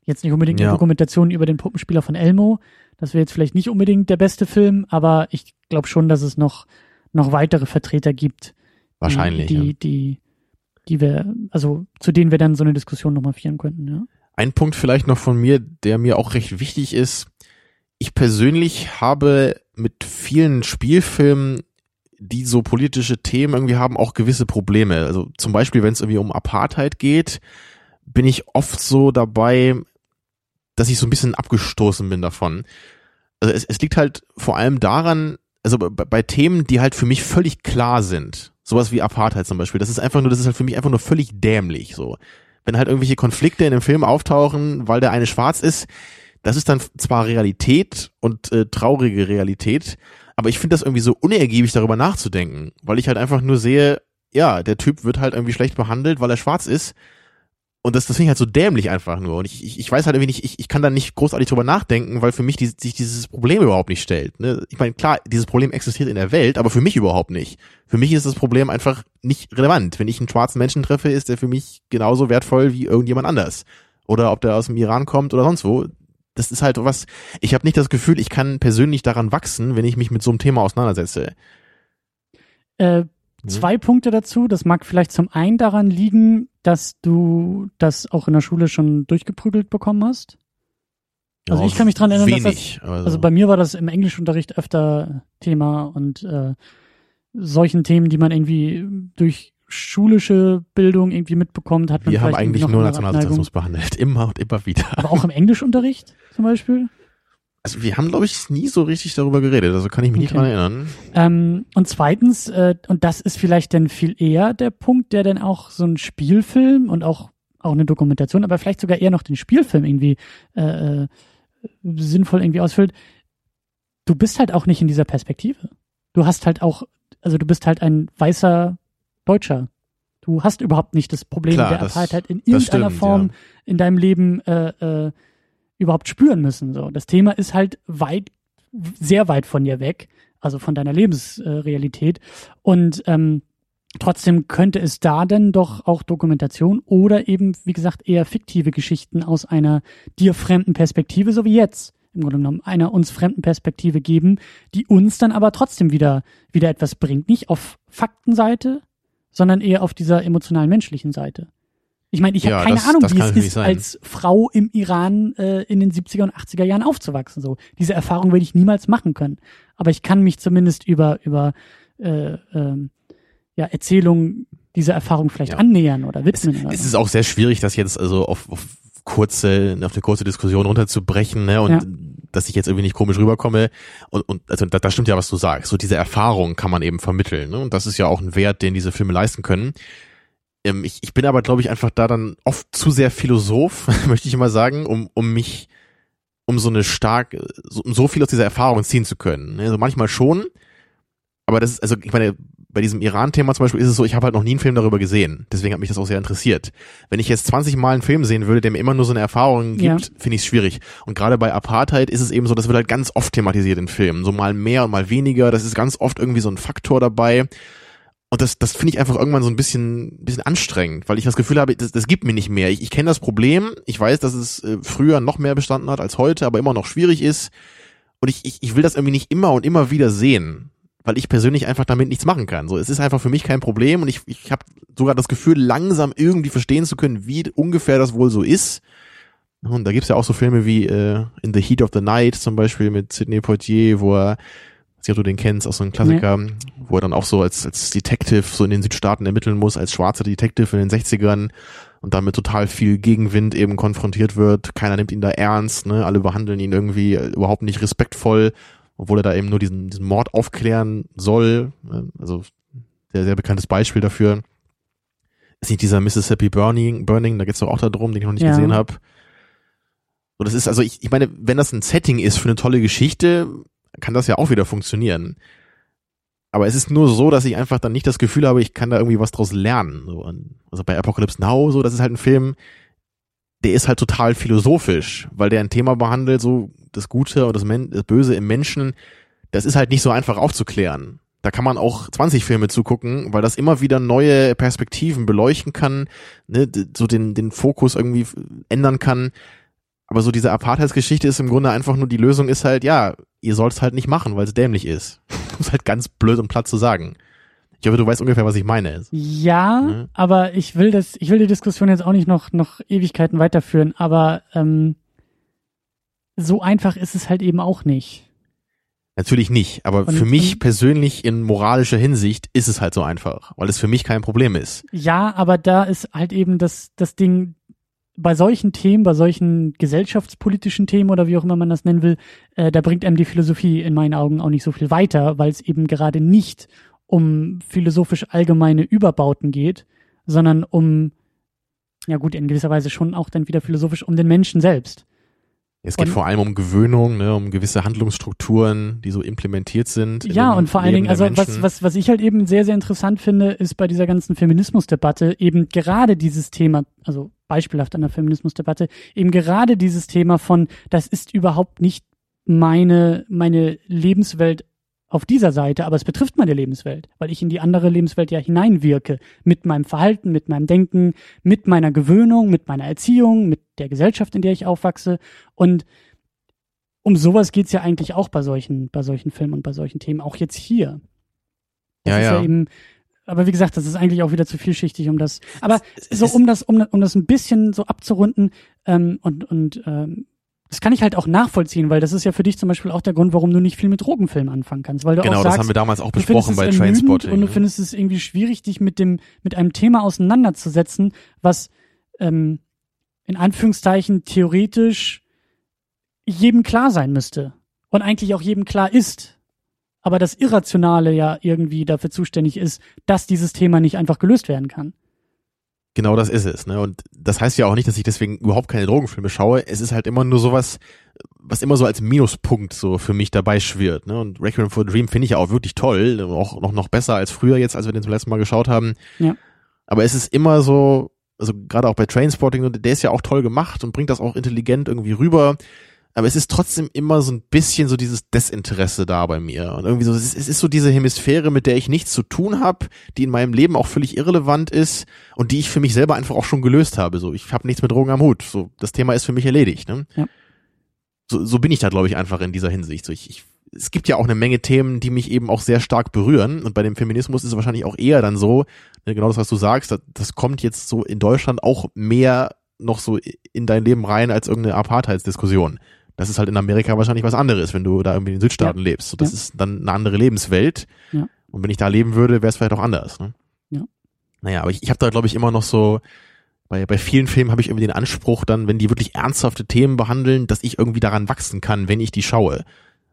Jetzt nicht unbedingt ja. eine Dokumentation über den Puppenspieler von Elmo. Das wäre jetzt vielleicht nicht unbedingt der beste Film, aber ich glaube schon, dass es noch noch weitere Vertreter gibt. Wahrscheinlich. Die, die, ja. die die wir, also zu denen wir dann so eine Diskussion nochmal führen könnten, ja. Ein Punkt vielleicht noch von mir, der mir auch recht wichtig ist. Ich persönlich habe mit vielen Spielfilmen, die so politische Themen irgendwie haben, auch gewisse Probleme. Also zum Beispiel, wenn es irgendwie um Apartheid geht, bin ich oft so dabei, dass ich so ein bisschen abgestoßen bin davon. Also es, es liegt halt vor allem daran, also bei, bei Themen, die halt für mich völlig klar sind. Sowas wie Apartheid zum Beispiel. Das ist einfach nur, das ist halt für mich einfach nur völlig dämlich, so. Wenn halt irgendwelche Konflikte in dem Film auftauchen, weil der eine schwarz ist, das ist dann zwar Realität und äh, traurige Realität, aber ich finde das irgendwie so unergiebig darüber nachzudenken, weil ich halt einfach nur sehe, ja, der Typ wird halt irgendwie schlecht behandelt, weil er schwarz ist und das, das finde ich halt so dämlich einfach nur. Und ich, ich, ich weiß halt irgendwie nicht, ich, ich kann da nicht großartig drüber nachdenken, weil für mich die, sich dieses Problem überhaupt nicht stellt. Ne? Ich meine, klar, dieses Problem existiert in der Welt, aber für mich überhaupt nicht. Für mich ist das Problem einfach nicht relevant. Wenn ich einen schwarzen Menschen treffe, ist der für mich genauso wertvoll wie irgendjemand anders. Oder ob der aus dem Iran kommt oder sonst wo. Das ist halt was, ich habe nicht das Gefühl, ich kann persönlich daran wachsen, wenn ich mich mit so einem Thema auseinandersetze. Äh, Mhm. Zwei Punkte dazu. Das mag vielleicht zum einen daran liegen, dass du das auch in der Schule schon durchgeprügelt bekommen hast. Also ja, ich kann mich dran erinnern, wenig, dass das, also. also bei mir war das im Englischunterricht öfter Thema und äh, solchen Themen, die man irgendwie durch schulische Bildung irgendwie mitbekommt, hat man Wir haben eigentlich nur Nationalsozialismus behandelt, immer und immer wieder. Aber auch im Englischunterricht zum Beispiel? Also wir haben, glaube ich, nie so richtig darüber geredet, also kann ich mich okay. nicht dran erinnern. Ähm, und zweitens, äh, und das ist vielleicht dann viel eher der Punkt, der dann auch so ein Spielfilm und auch, auch eine Dokumentation, aber vielleicht sogar eher noch den Spielfilm irgendwie äh, äh, sinnvoll irgendwie ausfüllt. Du bist halt auch nicht in dieser Perspektive. Du hast halt auch, also du bist halt ein weißer Deutscher. Du hast überhaupt nicht das Problem Klar, der Apartheid in irgendeiner stimmt, Form ja. in deinem Leben äh, äh, überhaupt spüren müssen. So, das Thema ist halt weit, sehr weit von dir weg, also von deiner Lebensrealität. Und ähm, trotzdem könnte es da dann doch auch Dokumentation oder eben, wie gesagt, eher fiktive Geschichten aus einer dir fremden Perspektive, so wie jetzt im Grunde genommen einer uns fremden Perspektive geben, die uns dann aber trotzdem wieder wieder etwas bringt, nicht auf Faktenseite, sondern eher auf dieser emotionalen menschlichen Seite. Ich meine, ich ja, habe keine das, Ahnung, das wie es ist, als Frau im Iran äh, in den 70er und 80er Jahren aufzuwachsen. So diese Erfahrung würde ich niemals machen können. Aber ich kann mich zumindest über über äh, äh, ja, Erzählungen dieser Erfahrung vielleicht ja. annähern oder widmen. Es, oder es ist auch sehr schwierig, das jetzt also auf, auf kurze, auf eine kurze Diskussion runterzubrechen, ne? Und ja. dass ich jetzt irgendwie nicht komisch rüberkomme. Und, und also da, da stimmt ja, was du sagst. So diese Erfahrung kann man eben vermitteln. Ne? Und das ist ja auch ein Wert, den diese Filme leisten können. Ähm, ich, ich bin aber, glaube ich, einfach da dann oft zu sehr Philosoph, möchte ich mal sagen, um, um mich, um so eine stark, so, um so viel aus dieser Erfahrung ziehen zu können. Also manchmal schon, aber das ist, also ich meine, bei diesem Iran-Thema zum Beispiel ist es so, ich habe halt noch nie einen Film darüber gesehen. Deswegen hat mich das auch sehr interessiert. Wenn ich jetzt 20 Mal einen Film sehen würde, der mir immer nur so eine Erfahrung gibt, ja. finde ich es schwierig. Und gerade bei Apartheid ist es eben so, das wird halt ganz oft thematisiert in Filmen. So mal mehr und mal weniger. Das ist ganz oft irgendwie so ein Faktor dabei. Und das, das finde ich einfach irgendwann so ein bisschen, bisschen anstrengend, weil ich das Gefühl habe, das, das gibt mir nicht mehr. Ich, ich kenne das Problem. Ich weiß, dass es äh, früher noch mehr bestanden hat als heute, aber immer noch schwierig ist. Und ich, ich, ich will das irgendwie nicht immer und immer wieder sehen weil ich persönlich einfach damit nichts machen kann. So, es ist einfach für mich kein Problem und ich, ich habe sogar das Gefühl, langsam irgendwie verstehen zu können, wie ungefähr das wohl so ist. Und da gibt's ja auch so Filme wie äh, In the Heat of the Night zum Beispiel mit Sidney Poitier, wo er, nicht, ob du den kennst, auch so ein Klassiker, nee. wo er dann auch so als, als Detective so in den Südstaaten ermitteln muss, als schwarzer Detective in den 60ern und dann mit total viel Gegenwind eben konfrontiert wird. Keiner nimmt ihn da ernst, ne? alle behandeln ihn irgendwie überhaupt nicht respektvoll obwohl er da eben nur diesen, diesen Mord aufklären soll. Ne? Also sehr, sehr bekanntes Beispiel dafür. Ist nicht dieser Mississippi Burning, Burning, da geht's doch auch darum, den ich noch nicht ja. gesehen habe. So, das ist, also ich, ich meine, wenn das ein Setting ist für eine tolle Geschichte, kann das ja auch wieder funktionieren. Aber es ist nur so, dass ich einfach dann nicht das Gefühl habe, ich kann da irgendwie was draus lernen. So, also bei Apocalypse Now, so, das ist halt ein Film, der ist halt total philosophisch, weil der ein Thema behandelt, so das Gute oder das, das Böse im Menschen, das ist halt nicht so einfach aufzuklären. Da kann man auch 20 Filme zugucken, weil das immer wieder neue Perspektiven beleuchten kann, ne, so den, den Fokus irgendwie ändern kann. Aber so diese Apartheidsgeschichte ist im Grunde einfach nur, die Lösung ist halt, ja, ihr sollt es halt nicht machen, weil es dämlich ist. das ist halt ganz blöd und platt zu sagen. Ich hoffe, du weißt ungefähr, was ich meine. Ja, mhm. aber ich will das, ich will die Diskussion jetzt auch nicht noch, noch Ewigkeiten weiterführen, aber ähm, so einfach ist es halt eben auch nicht. Natürlich nicht, aber und, für mich persönlich in moralischer Hinsicht ist es halt so einfach, weil es für mich kein Problem ist. Ja, aber da ist halt eben das, das Ding, bei solchen Themen, bei solchen gesellschaftspolitischen Themen oder wie auch immer man das nennen will, äh, da bringt einem die Philosophie in meinen Augen auch nicht so viel weiter, weil es eben gerade nicht um philosophisch allgemeine Überbauten geht, sondern um, ja gut, in gewisser Weise schon auch dann wieder philosophisch um den Menschen selbst. Es geht und, vor allem um Gewöhnung, ne, um gewisse Handlungsstrukturen, die so implementiert sind. Ja, und vor allen Dingen, also was, was, was ich halt eben sehr, sehr interessant finde, ist bei dieser ganzen Feminismusdebatte eben gerade dieses Thema, also beispielhaft an der Feminismusdebatte, eben gerade dieses Thema von, das ist überhaupt nicht meine, meine Lebenswelt auf dieser Seite, aber es betrifft meine Lebenswelt, weil ich in die andere Lebenswelt ja hineinwirke. Mit meinem Verhalten, mit meinem Denken, mit meiner Gewöhnung, mit meiner Erziehung, mit der Gesellschaft, in der ich aufwachse. Und um sowas geht's ja eigentlich auch bei solchen, bei solchen Filmen und bei solchen Themen, auch jetzt hier. Das ja, ja. ja eben, aber wie gesagt, das ist eigentlich auch wieder zu vielschichtig, um das. Aber so um das, um, um das ein bisschen so abzurunden ähm, und und ähm, das kann ich halt auch nachvollziehen, weil das ist ja für dich zum Beispiel auch der Grund, warum du nicht viel mit Drogenfilmen anfangen kannst, weil du genau, auch sagst, das haben wir damals auch besprochen bei Trainspotting. Und du findest es irgendwie schwierig, dich mit dem mit einem Thema auseinanderzusetzen, was ähm, in Anführungszeichen theoretisch jedem klar sein müsste und eigentlich auch jedem klar ist, aber das Irrationale ja irgendwie dafür zuständig ist, dass dieses Thema nicht einfach gelöst werden kann. Genau das ist es, ne? Und das heißt ja auch nicht, dass ich deswegen überhaupt keine Drogenfilme schaue. Es ist halt immer nur sowas, was immer so als Minuspunkt so für mich dabei schwirrt, ne? Und Requiem for a Dream finde ich ja auch wirklich toll, auch noch, noch besser als früher jetzt, als wir den zum letzten Mal geschaut haben. Ja. Aber es ist immer so, also gerade auch bei Trainspotting, der ist ja auch toll gemacht und bringt das auch intelligent irgendwie rüber aber es ist trotzdem immer so ein bisschen so dieses Desinteresse da bei mir. Und irgendwie so, es ist, es ist so diese Hemisphäre, mit der ich nichts zu tun habe, die in meinem Leben auch völlig irrelevant ist und die ich für mich selber einfach auch schon gelöst habe. So, ich habe nichts mit Drogen am Hut. So, das Thema ist für mich erledigt. Ne? Ja. So, so bin ich da, glaube ich, einfach in dieser Hinsicht. So, ich, ich, es gibt ja auch eine Menge Themen, die mich eben auch sehr stark berühren. Und bei dem Feminismus ist es wahrscheinlich auch eher dann so, ne, genau das, was du sagst, das, das kommt jetzt so in Deutschland auch mehr noch so in dein Leben rein als irgendeine Apartheidsdiskussion. Das ist halt in Amerika wahrscheinlich was anderes, wenn du da irgendwie in den Südstaaten ja. lebst. So, das ja. ist dann eine andere Lebenswelt. Ja. Und wenn ich da leben würde, wäre es vielleicht auch anders. Ne? Ja. Naja, aber ich, ich habe da, glaube ich, immer noch so, bei, bei vielen Filmen habe ich irgendwie den Anspruch dann, wenn die wirklich ernsthafte Themen behandeln, dass ich irgendwie daran wachsen kann, wenn ich die schaue.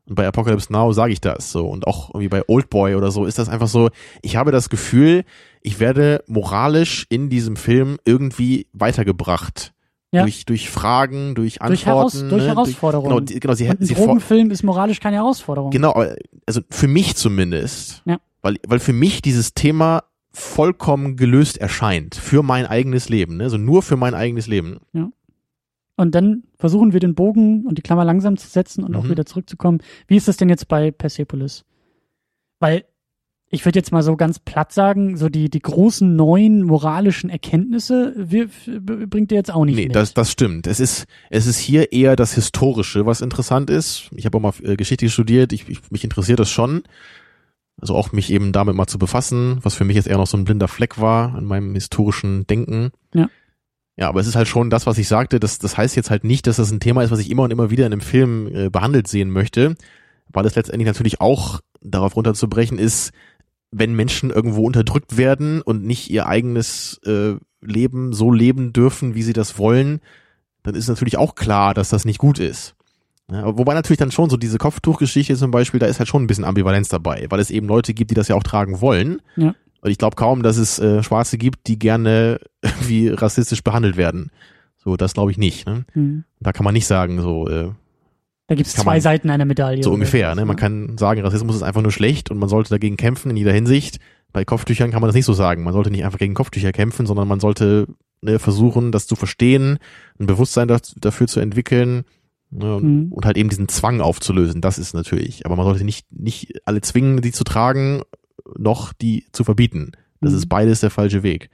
Und bei Apocalypse Now sage ich das so. Und auch irgendwie bei Oldboy oder so ist das einfach so, ich habe das Gefühl, ich werde moralisch in diesem Film irgendwie weitergebracht. Ja. Durch, durch Fragen, durch Durch, Heraus Antworten. durch ne? Herausforderungen. Durch, genau, genau, sie, Und ein sie Drogenfilm ist moralisch keine Herausforderung. Genau, aber- also für mich zumindest. Ja. Weil, weil für mich dieses Thema vollkommen gelöst erscheint. Für mein eigenes Leben. Ne? Also nur für mein eigenes Leben. Und dann versuchen wir den Bogen und die Klammer langsam zu setzen und auch Mhm. wieder zurückzukommen. Wie ist das denn jetzt bei Persepolis? Weil ich würde jetzt mal so ganz platt sagen, so die, die großen neuen moralischen Erkenntnisse wir, f- b- bringt ihr jetzt auch nicht Nee, mit. das, das stimmt. Es ist, es ist hier eher das Historische, was interessant ist. Ich habe auch mal äh, Geschichte studiert. Ich, ich, mich interessiert das schon. Also auch mich eben damit mal zu befassen, was für mich jetzt eher noch so ein blinder Fleck war an meinem historischen Denken. Ja. Ja, aber es ist halt schon das, was ich sagte. Das, das heißt jetzt halt nicht, dass das ein Thema ist, was ich immer und immer wieder in einem Film äh, behandelt sehen möchte, weil es letztendlich natürlich auch darauf runterzubrechen ist, wenn Menschen irgendwo unterdrückt werden und nicht ihr eigenes äh, Leben so leben dürfen, wie sie das wollen, dann ist natürlich auch klar, dass das nicht gut ist. Ja, wobei natürlich dann schon so diese Kopftuchgeschichte zum Beispiel, da ist halt schon ein bisschen Ambivalenz dabei, weil es eben Leute gibt, die das ja auch tragen wollen. Ja. Und ich glaube kaum, dass es äh, Schwarze gibt, die gerne irgendwie rassistisch behandelt werden. So, das glaube ich nicht. Ne? Hm. Da kann man nicht sagen, so, äh, Da gibt es zwei man- Seiten einer Medaille. so ungefähr. Ne? Man kann sagen, Rassismus ist einfach nur schlecht und man sollte dagegen kämpfen in jeder Hinsicht. Bei Kopftüchern kann man das nicht so sagen. Man sollte nicht einfach gegen Kopftücher kämpfen, sondern man sollte ne, versuchen, das zu verstehen, ein Bewusstsein da, dafür zu entwickeln ne, und, Mhm. und halt eben diesen Zwang aufzulösen. Das ist natürlich. Aber man sollte nicht, nicht alle zwingen, die zu tragen, noch die zu verbieten. Das Mhm. ist beides der falsche Weg.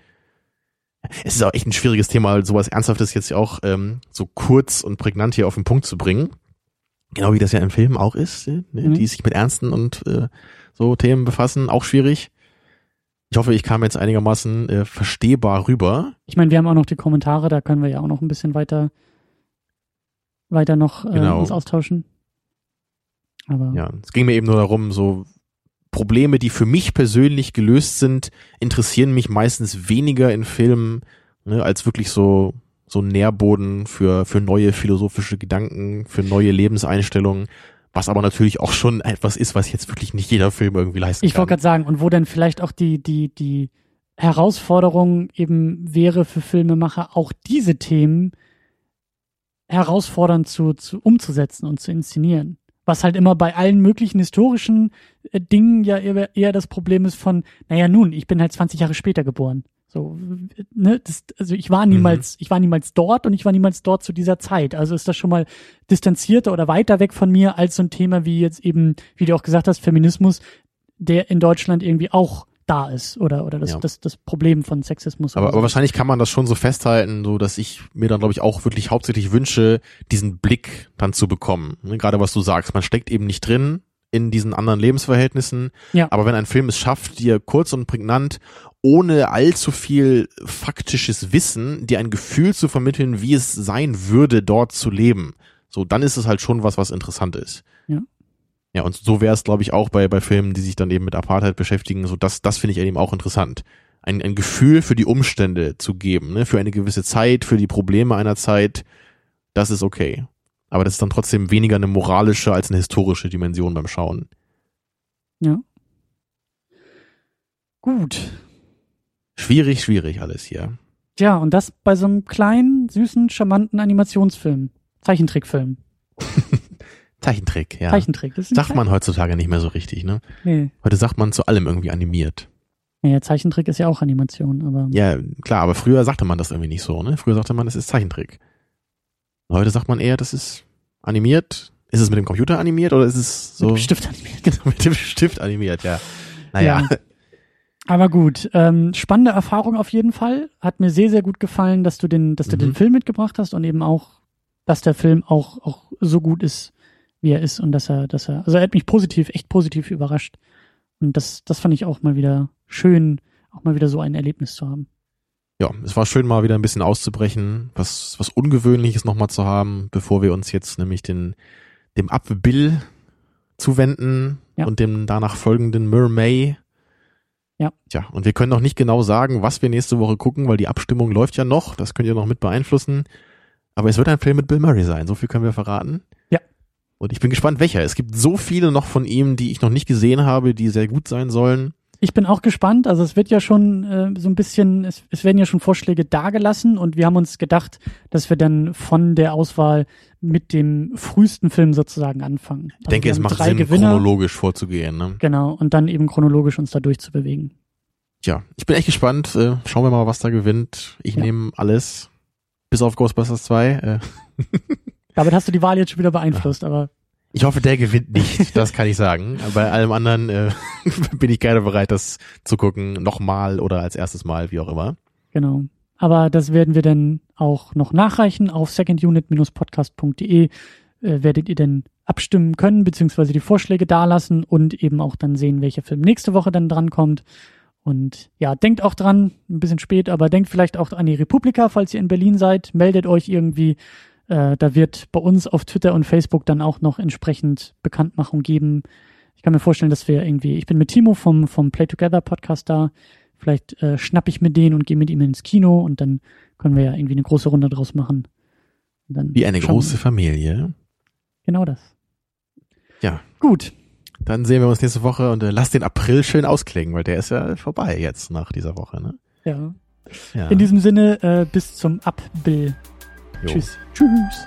Es ist auch echt ein schwieriges Thema, sowas Ernsthaftes jetzt ja auch ähm, so kurz und prägnant hier auf den Punkt zu bringen. Genau wie das ja im Film auch ist, ne? Mhm. die sich mit ernsten und äh, so Themen befassen, auch schwierig. Ich hoffe, ich kam jetzt einigermaßen äh, verstehbar rüber. Ich meine, wir haben auch noch die Kommentare, da können wir ja auch noch ein bisschen weiter, weiter noch äh, Genau. uns austauschen. Aber Ja, es ging mir eben nur darum, so Probleme, die für mich persönlich gelöst sind, interessieren mich meistens weniger in Filmen, ne, als wirklich so so ein Nährboden für für neue philosophische Gedanken, für neue Lebenseinstellungen, was aber natürlich auch schon etwas ist, was jetzt wirklich nicht jeder Film irgendwie leisten ich wollte kann. gerade sagen, und wo dann vielleicht auch die, die, die Herausforderung eben wäre für Filmemacher, auch diese Themen herausfordernd zu, zu umzusetzen und zu inszenieren. Was halt immer bei allen möglichen historischen äh, Dingen ja eher, eher das Problem ist von, naja nun, ich bin halt 20 Jahre später geboren. So, ne, das, also ich war niemals, ich war niemals dort und ich war niemals dort zu dieser Zeit. Also ist das schon mal distanzierter oder weiter weg von mir als so ein Thema wie jetzt eben, wie du auch gesagt hast, Feminismus, der in Deutschland irgendwie auch da ist oder oder das Ja. das, das Problem von Sexismus. Aber, oder aber so. wahrscheinlich kann man das schon so festhalten, so dass ich mir dann, glaube ich, auch wirklich hauptsächlich wünsche, diesen Blick dann zu bekommen. Ne, Gerade was du sagst, man steckt eben nicht drin in diesen anderen Lebensverhältnissen. Ja. Aber wenn ein Film es schafft, dir kurz und prägnant, ohne allzu viel faktisches Wissen, dir ein Gefühl zu vermitteln, wie es sein würde, dort zu leben, so dann ist es halt schon was, was interessant ist. Ja. Ja, und so wäre es, glaube ich, auch bei, bei Filmen, die sich dann eben mit Apartheid beschäftigen. So das, das finde ich eben auch interessant. Ein, ein Gefühl für die Umstände zu geben, ne? für eine gewisse Zeit, für die Probleme einer Zeit, das ist okay. Aber das ist dann trotzdem weniger eine moralische als eine historische Dimension beim Schauen. ja. Gut. Schwierig, schwierig alles hier. Ja, und das bei so einem kleinen, süßen, charmanten Animationsfilm. Zeichentrickfilm. Zeichentrick, ja. Zeichentrick. Das Sagt man heutzutage nicht mehr so richtig, ne? Nee. Heute sagt man zu allem irgendwie animiert. Ja, Zeichentrick ist ja auch Animation, aber Ja, klar, aber früher sagte man das irgendwie nicht so, ne? Früher sagte man, das ist Zeichentrick. Heute sagt man eher, das ist animiert. Ist es mit dem Computer animiert oder ist es so mit dem Stift animiert. Genau, mit dem Stift animiert, ja. Naja, Ja. Aber gut, ähm, spannende Erfahrung auf jeden Fall. Hat mir sehr, sehr gut gefallen, dass du den, dass du Mhm. den Film mitgebracht hast und eben auch, dass der Film auch, auch so gut ist, wie er ist und dass er, dass er, also er hat mich positiv, echt positiv überrascht. Und das, das fand ich auch mal wieder schön, auch mal wieder so ein Erlebnis zu haben. ja, es war schön mal wieder ein bisschen auszubrechen, was, was Ungewöhnliches nochmal zu haben, bevor wir uns jetzt nämlich den, dem Abbill zuwenden Ja. und dem danach folgenden Mermay. Ja. Tja, und wir können noch nicht genau sagen, was wir nächste Woche gucken, weil die Abstimmung läuft ja noch. Das könnt ihr noch mit beeinflussen. Aber es wird ein Film mit Bill Murray sein. So viel können wir verraten. Ja. Und ich bin gespannt, welcher. Es gibt so viele noch von ihm, die ich noch nicht gesehen habe, die sehr gut sein sollen. Ich bin auch gespannt. Also es wird ja schon äh, so ein bisschen, es, es werden ja schon Vorschläge dagelassen und wir haben uns gedacht, dass wir dann von der Auswahl mit dem frühesten Film sozusagen anfangen. Ich denke, Also wir es macht Sinn, Gewinner, chronologisch vorzugehen. Ne? Genau, und dann eben chronologisch uns da durchzubewegen. Tja, ich bin echt gespannt. Äh, schauen wir mal, was da gewinnt. Ich Ja. nehme alles. Bis auf Ghostbusters 2. Äh, Damit hast du die Wahl jetzt schon wieder beeinflusst, aber ich hoffe, der gewinnt nicht. Das kann ich sagen. Bei allem anderen äh, bin ich gerne bereit, das zu gucken. Nochmal oder als erstes Mal, wie auch immer. Genau. Aber das werden wir dann auch noch nachreichen. Auf secondunit-podcast.de äh, werdet ihr dann abstimmen können, beziehungsweise die Vorschläge dalassen und eben auch dann sehen, welcher Film nächste Woche dann drankommt. Und ja, denkt auch dran, ein bisschen spät, aber denkt vielleicht auch an die Republika, falls ihr in Berlin seid. Meldet euch irgendwie. Äh, da wird bei uns auf Twitter und Facebook dann auch noch entsprechend Bekanntmachung geben. Ich kann mir vorstellen, dass wir irgendwie, ich bin mit Timo vom, vom Play Together Podcast da. Vielleicht äh, schnapp ich mir den und gehe mit ihm ins Kino und dann können wir ja irgendwie eine große Runde draus machen. Wie eine große wir. Familie. Genau das. Ja. Gut. Dann sehen wir uns nächste Woche und äh, lasst den April schön ausklingen, weil der ist ja vorbei jetzt nach dieser Woche. Ne? Ja. Ja. In diesem Sinne, äh, bis zum. Jo. Tschüss. Tschüss.